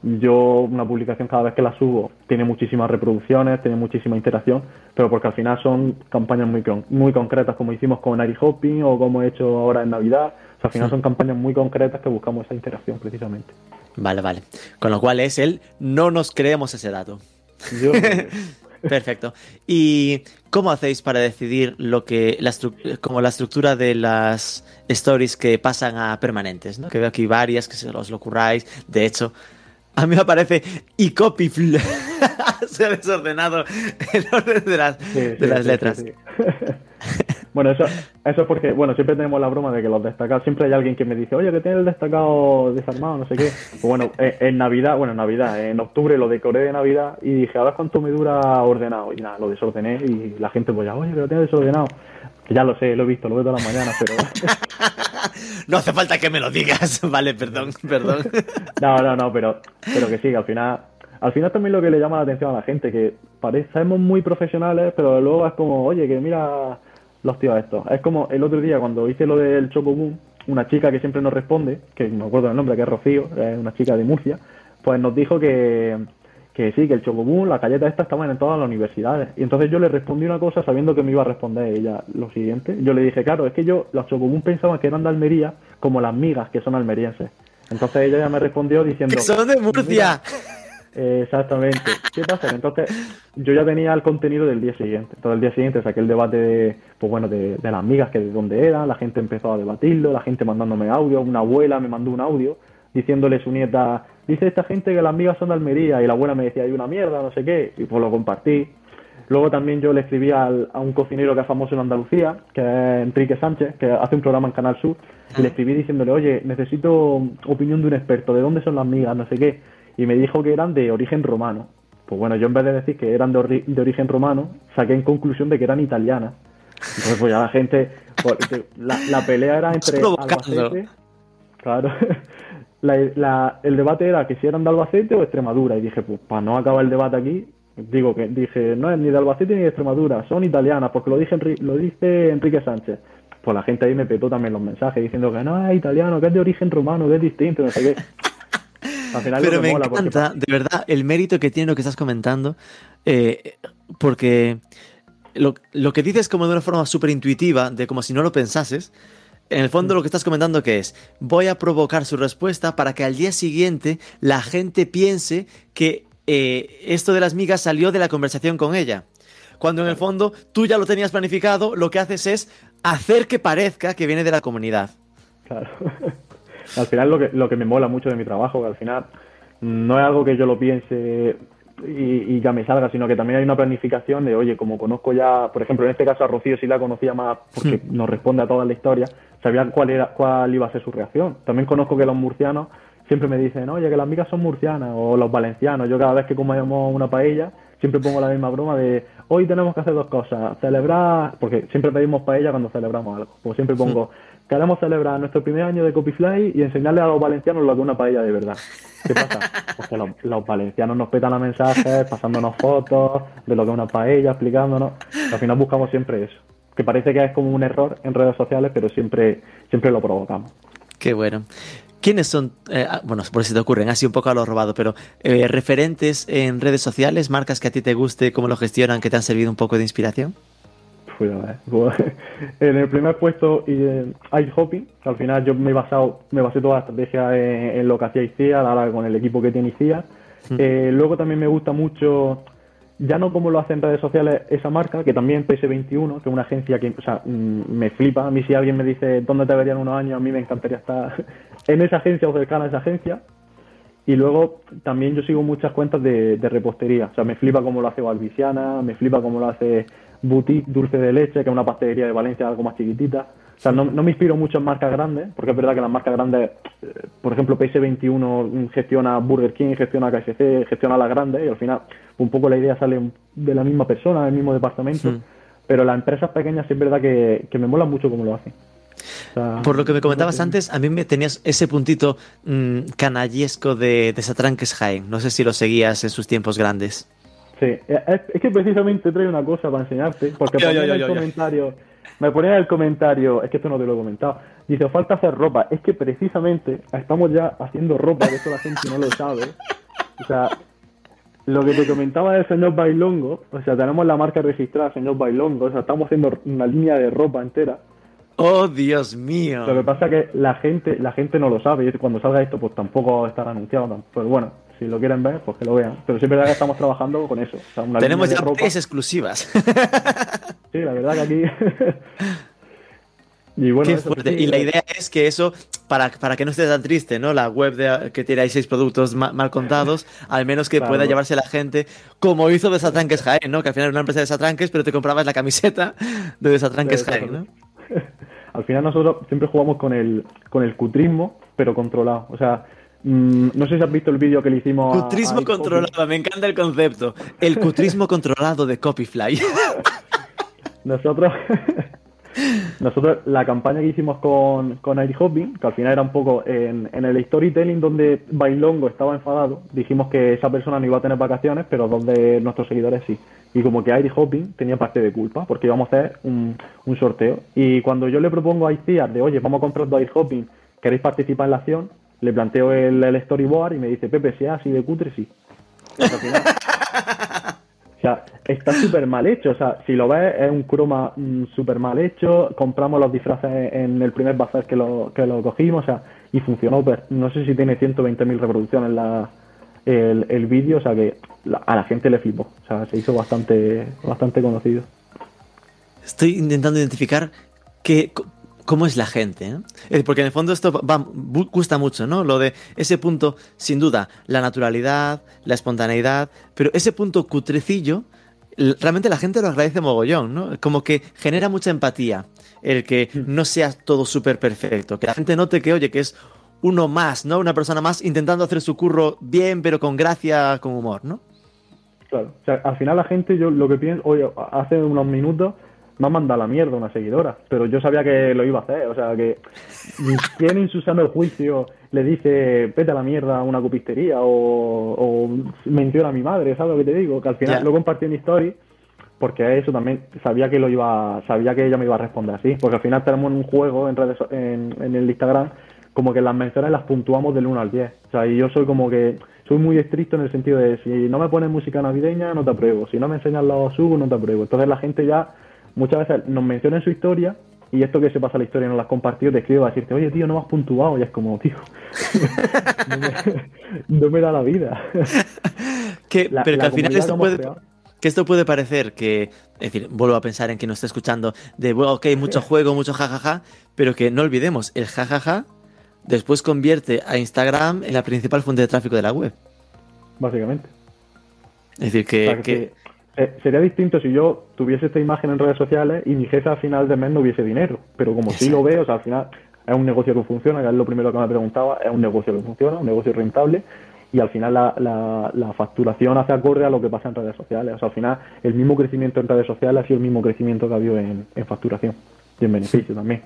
yo una publicación cada vez que la subo tiene muchísimas reproducciones, tiene muchísima interacción, pero porque al final son campañas muy con- muy concretas como hicimos con Ari Hopping o como he hecho ahora en Navidad. O sea, al final son campañas muy concretas que buscamos esa interacción precisamente. Vale, vale. Con lo cual es el no nos creemos ese dato. Yo, Perfecto. ¿Y cómo hacéis para decidir lo que la como la estructura de las stories que pasan a permanentes? ¿no? Que veo aquí varias que se os lo curráis. De hecho, a mí me aparece y copy se ha desordenado el orden de las, Sí, de sí, las sí, letras. bueno, eso, eso es porque, bueno, siempre tenemos la broma de que los destacados, siempre hay alguien que me dice, oye, que tiene el destacado desarmado, no sé qué. Pues bueno, eh, en Navidad, bueno, en Navidad, en octubre lo decoré de Navidad y dije, a ver cuánto me dura ordenado. Y nada, lo desordené y la gente pues ya, oye, que lo tiene desordenado. Que ya lo sé, lo he visto, lo veo todas las mañanas, pero... No hace falta que me lo digas. Vale, perdón, perdón. No, no, no, pero, pero que sí, que al final, al final también lo que le llama la atención a la gente, que parecemos muy profesionales, pero luego es como, oye, que mira los tíos estos. Es como el otro día cuando hice lo del Chocoboom, una chica que siempre nos responde, que no me acuerdo del nombre, que es Rocío, es una chica de Murcia, pues nos dijo que, que sí, que el Chocoboom, las galletas estas estaban en todas las universidades. Y entonces yo le respondí una cosa sabiendo que me iba a responder ella lo siguiente. Yo le dije, claro, es que yo los Chocoboom pensaba que eran de Almería como las migas que son almerienses. Entonces ella ya me respondió diciendo... Que son de Murcia. Exactamente. ¿Qué pasa? Entonces yo ya tenía el contenido del día siguiente. Entonces el día siguiente saqué el debate de, pues bueno, de, de las migas, que de dónde eran, la gente empezó a debatirlo, la gente mandándome audio, una abuela me mandó un audio diciéndole a su nieta, dice esta gente que las migas son de Almería y la abuela me decía, hay una mierda, no sé qué, y pues lo compartí. Luego también yo le escribí al- a un cocinero que es famoso en Andalucía, que es Enrique Sánchez, que hace un programa en Canal Sur, y le escribí diciéndole, oye, necesito opinión de un experto, ¿de dónde son las migas? No sé qué. Y me dijo que eran de origen romano. Pues bueno, yo en vez de decir que eran de, ori- de origen romano, saqué en conclusión de que eran italianas. Entonces pues ya la gente, pues, la, la pelea era entre. Albacete, claro, la- la- el debate era que si eran de Albacete o Extremadura. Y dije, pues para no acabar el debate aquí, digo que dije, no es ni de Albacete ni de Extremadura, son italianas, porque lo, dije Enri- lo dice Enrique Sánchez. Pues la gente ahí me petó también los mensajes diciendo que no es italiano, que es de origen romano, que es distinto, no sé qué. Al final lo Pero me porque- encanta, de verdad, el mérito que tiene lo que estás comentando, eh, porque lo, lo que dices como de una forma súper intuitiva, de como si no lo pensases, en el fondo lo que estás comentando que es, voy a provocar su respuesta para que al día siguiente la gente piense que eh, esto de las migas salió de la conversación con ella. Cuando en el fondo tú ya lo tenías planificado, lo que haces es hacer que parezca que viene de la comunidad. Claro. al final lo que, lo que me mola mucho de mi trabajo, que al final no es algo que yo lo piense y, y ya me salga, sino que también hay una planificación de, oye, como conozco ya, por ejemplo, en este caso a Rocío sí la conocía más porque nos responde a toda la historia, sabía cuál era cuál iba a ser su reacción. También conozco que los murcianos siempre me dicen, oye, que las migas son murcianas o los valencianos. Yo cada vez que comemos una paella, siempre pongo la misma broma de, hoy tenemos que hacer dos cosas, celebrar, porque siempre pedimos paella cuando celebramos algo. Pues siempre pongo, queremos celebrar nuestro primer año de Copyfly y enseñarle a los valencianos lo que es una paella de verdad. ¿Qué pasa? Pues que los, valencianos nos petan a mensajes, pasándonos fotos de lo que es una paella, explicándonos. Al final buscamos siempre eso. Que parece que es como un error en redes sociales, pero siempre, siempre lo provocamos. Qué bueno. ¿Quiénes son, eh, ah, bueno, por si te ocurren, así un poco a lo robado, pero eh, referentes en redes sociales, marcas que a ti te guste, cómo lo gestionan, que te han servido un poco de inspiración? Pues, a ver, en el primer puesto, Ice Hopping, que al final yo me he basado, me basé toda la estrategia en, en lo que hacía ICIA, ahora con el equipo que tiene ICIA. Eh, luego también me gusta mucho, ya no como lo hacen en redes sociales esa marca, que también PS21, que es una agencia que, o sea, mm, me flipa. A mí si alguien me dice dónde te verían unos años, a mí me encantaría estar en esa agencia o cercana a esa agencia. Y luego también yo sigo muchas cuentas de, de repostería. O sea, me flipa cómo lo hace Balbisiana, me flipa cómo lo hace Boutique Dulce de Leche, que es una pastelería de Valencia algo más chiquitita. O sea, no, no me inspiro mucho en marcas grandes, porque es verdad que las marcas grandes, eh, por ejemplo, PS21 gestiona Burger King, gestiona KFC, gestiona las grandes, y al final un poco la idea sale de la misma persona, del mismo departamento. Mm. Pero las empresas pequeñas sí es verdad que, que me mola mucho cómo lo hacen. O sea, Por lo que me comentabas que- antes, a mí me tenías ese puntito mm, canallesco de, de Satranques Jaén. No sé si lo seguías en sus tiempos grandes. Sí, es, es que precisamente trae una cosa para enseñarte, porque Ya, ponía ya, en el comentario, me ponía en el comentario, es que esto no te lo he comentado, dice, "Os falta hacer ropa, es que precisamente estamos ya haciendo ropa, que eso la gente no lo sabe, o sea, lo que te comentaba del señor Bailongo, o sea, tenemos la marca registrada, señor Bailongo, o sea, estamos haciendo una línea de ropa entera, ¡Oh, Dios mío! lo que pasa es que la gente, la gente no lo sabe, y cuando salga esto, pues tampoco estará anunciado, pero bueno, si lo quieren ver, pues que lo vean, pero sí es verdad que estamos trabajando con eso, o sea, una Tenemos ya de ropa. tres exclusivas. Sí, la verdad que aquí. y bueno, Qué eso, fuerte. sí, Y la eh, idea es que eso, para, para que no esté tan triste, ¿no? La web de, que tiene ahí seis productos ma- mal contados, al menos que Claro. pueda llevarse la gente, como hizo Desatranques Jaén, ¿no? Que al final era una empresa de Desatranques, pero te comprabas la camiseta de Desatranques Sí, Jaén, ¿no? Al final nosotros siempre jugamos con el, con el cutrismo, pero controlado. O sea, no sé si has visto el vídeo que le hicimos. Cutrismo a- controlado, me encanta el concepto. El cutrismo controlado de Copyfly. Nosotros, nosotros la campaña que hicimos con, con Air Hopping, que al final era un poco en, en el storytelling donde Bailongo estaba enfadado, dijimos que esa persona no iba a tener vacaciones, pero donde nuestros seguidores sí. Y como que Air Hopping tenía parte de culpa, porque íbamos a hacer un, un sorteo. Y cuando yo le propongo a ICIAR de, oye, vamos a comprar dos Air Hopping, ¿queréis participar en la acción? Le planteo el, el storyboard y me dice, Pepe, si es así de cutre, sí. O sea, sea, está súper mal hecho. O sea, si lo ves, es un croma mm, súper mal hecho. Compramos los disfraces en el primer bazar que lo, que lo cogimos. O sea, y funcionó. per- No sé si tiene 120.000 reproducciones la, el, el vídeo. O sea, que la- a la gente le flipó. O sea, se hizo bastante, bastante conocido. Estoy intentando identificar qué, co- cómo es la gente. ¿eh? Porque en el fondo esto va- gusta mucho, ¿no? Lo de ese punto, sin duda, la naturalidad, la espontaneidad, pero ese punto cutrecillo, realmente la gente lo agradece mogollón, ¿no? Como que genera mucha empatía el que no sea todo súper perfecto, que la gente note que, oye, que es uno más, ¿no? Una persona más intentando hacer su curro bien, pero con gracia, con humor, ¿no? Claro. O sea, al final la gente, yo lo que pienso, oye, hace unos minutos me ha mandado a la mierda una seguidora, pero yo sabía que lo iba a hacer, o sea, que quien en su sano juicio le dice, vete a la mierda a una copistería o, o menciona a mi madre, ¿sabes lo que te digo? Que al final Ya. lo compartí en story porque eso también sabía que lo iba, sabía que ella me iba a responder así, porque al final tenemos un juego en redes, en, en el Instagram como que las menciones las puntuamos del 1 al 10. O sea, y yo soy como que soy muy estricto en el sentido de si no me pones música navideña, no te apruebo. Si no me enseñas los subos, no te apruebo. Entonces la gente ya muchas veces nos menciona en su historia y esto que se pasa la historia no la has compartido, te escribe a decirte, oye tío, no me has puntuado. Y es como, tío, no, me, no me da la vida. Que, La- pero que al final esto puede, creado. que esto puede parecer que, es decir, vuelvo a pensar en quien nos está escuchando, de, bueno, ok, mucho juego, mucho jajaja, pero que no olvidemos, el jajaja después convierte a Instagram en la principal fuente de tráfico de la web. Básicamente. Es decir, O que, sea, que- que- eh, sería distinto si yo tuviese esta imagen en redes sociales y mi jefe al final de mes no hubiese dinero. Pero como sí lo veo, o sea, al final es un negocio que funciona, que es lo primero que me preguntaba, es un negocio que funciona, un negocio rentable y al final la, la, la, facturación hace acorde a lo que pasa en redes sociales. O sea, al final el mismo crecimiento en redes sociales ha sido el mismo crecimiento que ha habido en, en facturación y en beneficio también.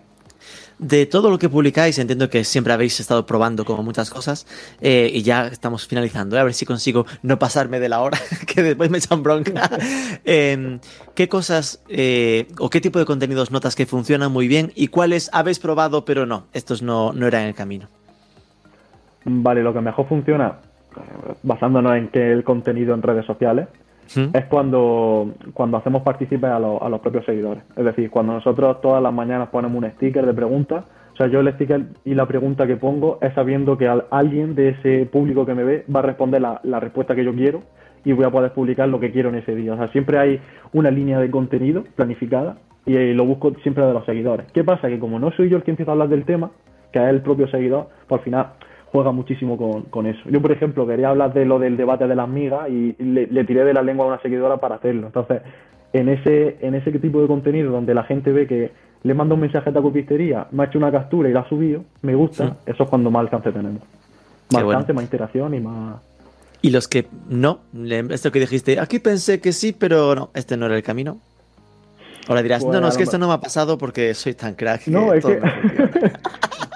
De todo lo que publicáis, entiendo que siempre habéis estado probando como muchas cosas eh, y ya estamos finalizando. ¿eh? A ver si consigo no pasarme de la hora, que después me echan bronca. eh, ¿Qué cosas eh, o qué tipo de contenidos notas que funcionan muy bien y cuáles habéis probado pero no, estos no, no eran el camino? Vale, lo que mejor funciona, basándonos en que el contenido en redes sociales, ¿Mm? es cuando, cuando hacemos partícipes a, lo, a, los propios seguidores. Es decir, cuando nosotros todas las mañanas ponemos un sticker de preguntas, o sea, yo el sticker y la pregunta que pongo es sabiendo que alguien de ese público que me ve va a responder la, la, respuesta que yo quiero y voy a poder publicar lo que quiero en ese día. O sea, siempre hay una línea de contenido planificada y lo busco siempre de los seguidores. ¿Qué pasa? Que como no soy yo el que empieza a hablar del tema, que es el propio seguidor, pues al final juega muchísimo con, con, eso. Yo, por ejemplo, quería hablar de lo del debate de las migas y le, le, tiré de la lengua a una seguidora para hacerlo. Entonces, en ese, en ese tipo de contenido donde la gente ve que le manda un mensaje a la copistería, me ha hecho una captura y la ha subido, me gusta, sí. eso es cuando más alcance tenemos. Más alcance, más interacción y más... Y los que no, esto que dijiste, aquí pensé que sí, pero no, este no era el camino. Ahora dirás, no, no, es que esto no me ha pasado porque soy tan crack. No, es que... me funciona.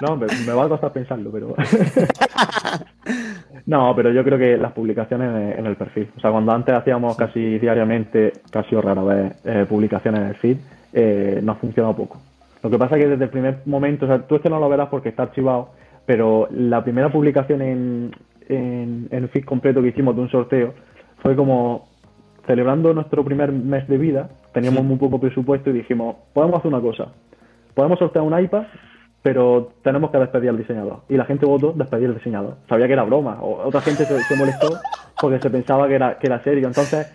no, me, me va a costar pensarlo, pero... no, pero yo creo que las publicaciones en el perfil. O sea, cuando antes hacíamos casi diariamente, casi o rara vez, eh, publicaciones en el feed, eh, nos funcionó poco. Lo que pasa es que desde el primer momento, o sea, tú este no lo verás porque está archivado, pero la primera publicación en, en, en el feed completo que hicimos de un sorteo fue como celebrando nuestro primer mes de vida, teníamos Sí. muy poco presupuesto y dijimos, podemos hacer una cosa, podemos sortear un iPad, pero tenemos que despedir al diseñador. Y la gente votó despedir al diseñador. Sabía que era broma, o otra gente se, se molestó porque se pensaba que era, que era serio. Entonces,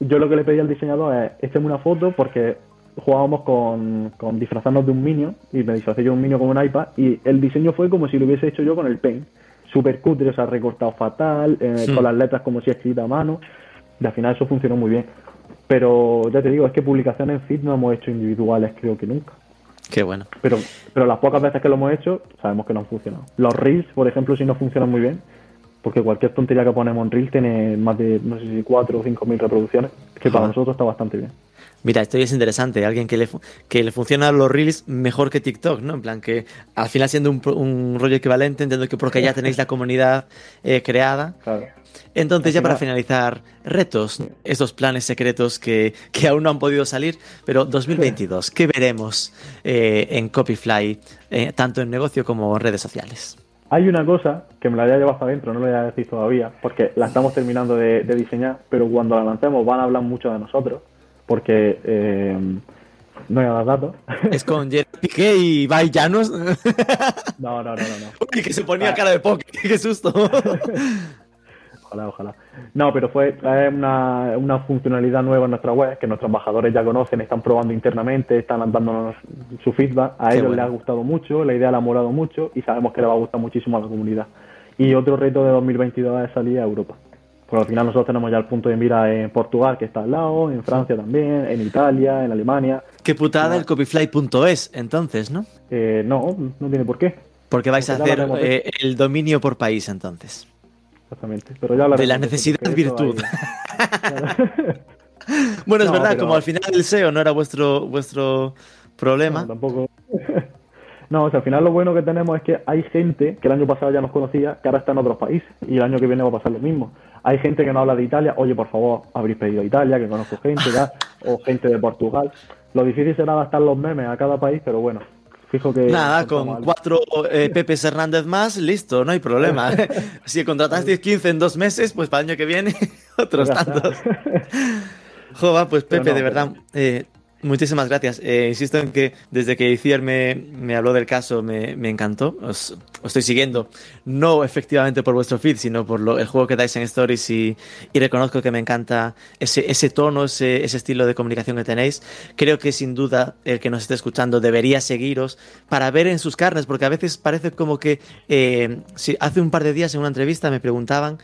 yo lo que le pedí al diseñador es, écheme una foto porque jugábamos con, con disfrazarnos de un Minion y me disfrazé yo de un Minion con un iPad y el diseño fue como si lo hubiese hecho yo con el Paint. Super cutre, o sea, recortado fatal, eh, Sí. con las letras como si escrita a mano. Y al final eso funcionó muy bien. Pero ya te digo, es que publicaciones en feed no hemos hecho individuales creo que nunca. Qué bueno. Pero, pero las pocas veces que lo hemos hecho, sabemos que no han funcionado. Los Reels, por ejemplo, sí no funcionan muy bien, porque cualquier tontería que ponemos en Reels tiene más de, no sé si 4 o 5 mil reproducciones, que para nosotros está bastante bien. Mira, esto ya es interesante. Alguien que le, que le funcionan los reels mejor que TikTok, ¿no? En plan, que al final siendo un, un rollo equivalente, entiendo que porque ya tenéis la comunidad eh, creada. Claro. Entonces, ya para final- finalizar, retos, estos planes secretos que, que aún no han podido salir, pero 2022, ¿qué veremos eh, en Copyfly, eh, tanto en negocio como en redes sociales? Hay una cosa que me la voy a llevar hasta adentro, no lo voy a decir todavía, porque la estamos terminando de, de diseñar, pero cuando la lancemos van a hablar mucho de nosotros, porque eh, no voy a dar datos. Es con Jeremy Piqué y Ibai Llanos. no, no, no, no. no. Uy, que se ponía cara de poke, qué susto. Ojalá, ojalá. No, pero fue es una, una funcionalidad nueva en nuestra web que nuestros embajadores ya conocen, están probando internamente, están dándonos su feedback. A Qué ellos bueno. les ha gustado mucho, la idea le ha molado mucho y sabemos que le va a gustar muchísimo a la comunidad. Y otro reto de 2022 es salir a Europa. Porque al final nosotros tenemos ya el punto de mira en Portugal, que está al lado, en Francia también, en Italia, en Alemania. Qué putada el copyfly.es, entonces, ¿no? Eh, no, no tiene por qué. Porque vais a Porque hacer eh, el dominio por país, entonces. Exactamente. Pero ya hablaremos De la necesidad virtud. Bueno, es No, verdad, pero- como al final el SEO no era vuestro, vuestro problema. No, tampoco. no, o sea, al final lo bueno que tenemos es que hay gente que el año pasado ya nos conocía, que ahora está en otros países y el año que viene va a pasar lo mismo. Hay gente que no habla de Italia, oye, por favor, habréis pedido a Italia, que conozco gente ya, o gente de Portugal. Lo difícil será adaptar los memes a cada país, pero bueno, fijo que. Nada, con cuatro eh, Pepes Hernández más, listo, no hay problema. si contratasteis 15 en dos meses, pues para el año que viene, otros tantos. Jova, pues Pepe, no, de verdad, eh, muchísimas gracias. Eh, insisto en que desde que Iciar me, me habló del caso me, me encantó. Os, estoy siguiendo, no efectivamente por vuestro feed, sino por lo- el juego que dais en Stories y, y reconozco que me encanta ese, ese tono, ese, ese estilo de comunicación que tenéis. Creo que sin duda el que nos esté escuchando debería seguiros para ver en sus carnes, porque a veces parece como que eh, si hace un par de días en una entrevista me preguntaban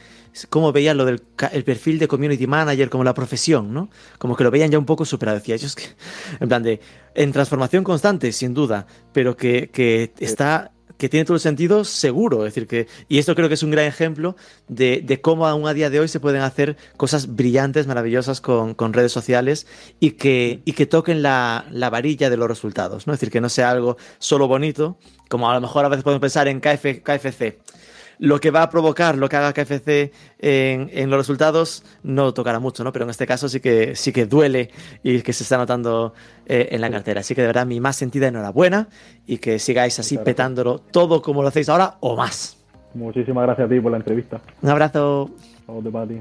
cómo veían lo del el perfil de community manager como la profesión, ¿no? Como que lo veían ya un poco superado. Decía, es que, en plan de, en transformación constante, sin duda, pero que, que está que tiene todo el sentido seguro. Es decir, que, y esto creo que es un gran ejemplo de, de, cómo aún a día de hoy se pueden hacer cosas brillantes, maravillosas con, con redes sociales y que, y que toquen la, la, varilla de los resultados. ¿no? Es decir, que no sea algo solo bonito, como a lo mejor a veces podemos pensar en KF, KFC lo que va a provocar lo que haga KFC en, en, los resultados no tocará mucho, ¿no? Pero en este caso sí que, sí que duele y que se está notando eh, en la cartera. Así que de verdad mi más sentida enhorabuena y que sigáis así petándolo todo como lo hacéis ahora o más. Muchísimas gracias a ti por la entrevista. Un abrazo. Vamos de para ti.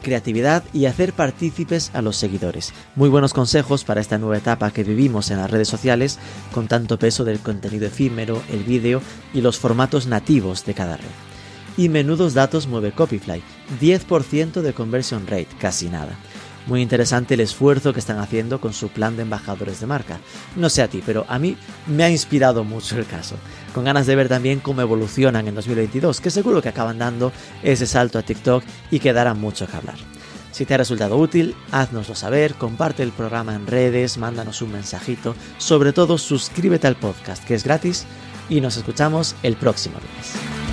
Creatividad y hacer partícipes a los seguidores. Muy buenos consejos para esta nueva etapa que vivimos en las redes sociales con tanto peso del contenido efímero, el vídeo y los formatos nativos de cada red. Y menudos datos mueve Copyfly, 10% de conversion rate, casi nada. Muy interesante el esfuerzo que están haciendo con su plan de embajadores de marca. No sé a ti, pero a mí me ha inspirado mucho el caso. Con ganas de ver también cómo evolucionan en 2022, que seguro que acaban dando ese salto a TikTok y que dará mucho que hablar. Si te ha resultado útil, haznoslo saber, comparte el programa en redes, mándanos un mensajito, sobre todo suscríbete al podcast que es gratis y nos escuchamos el próximo lunes.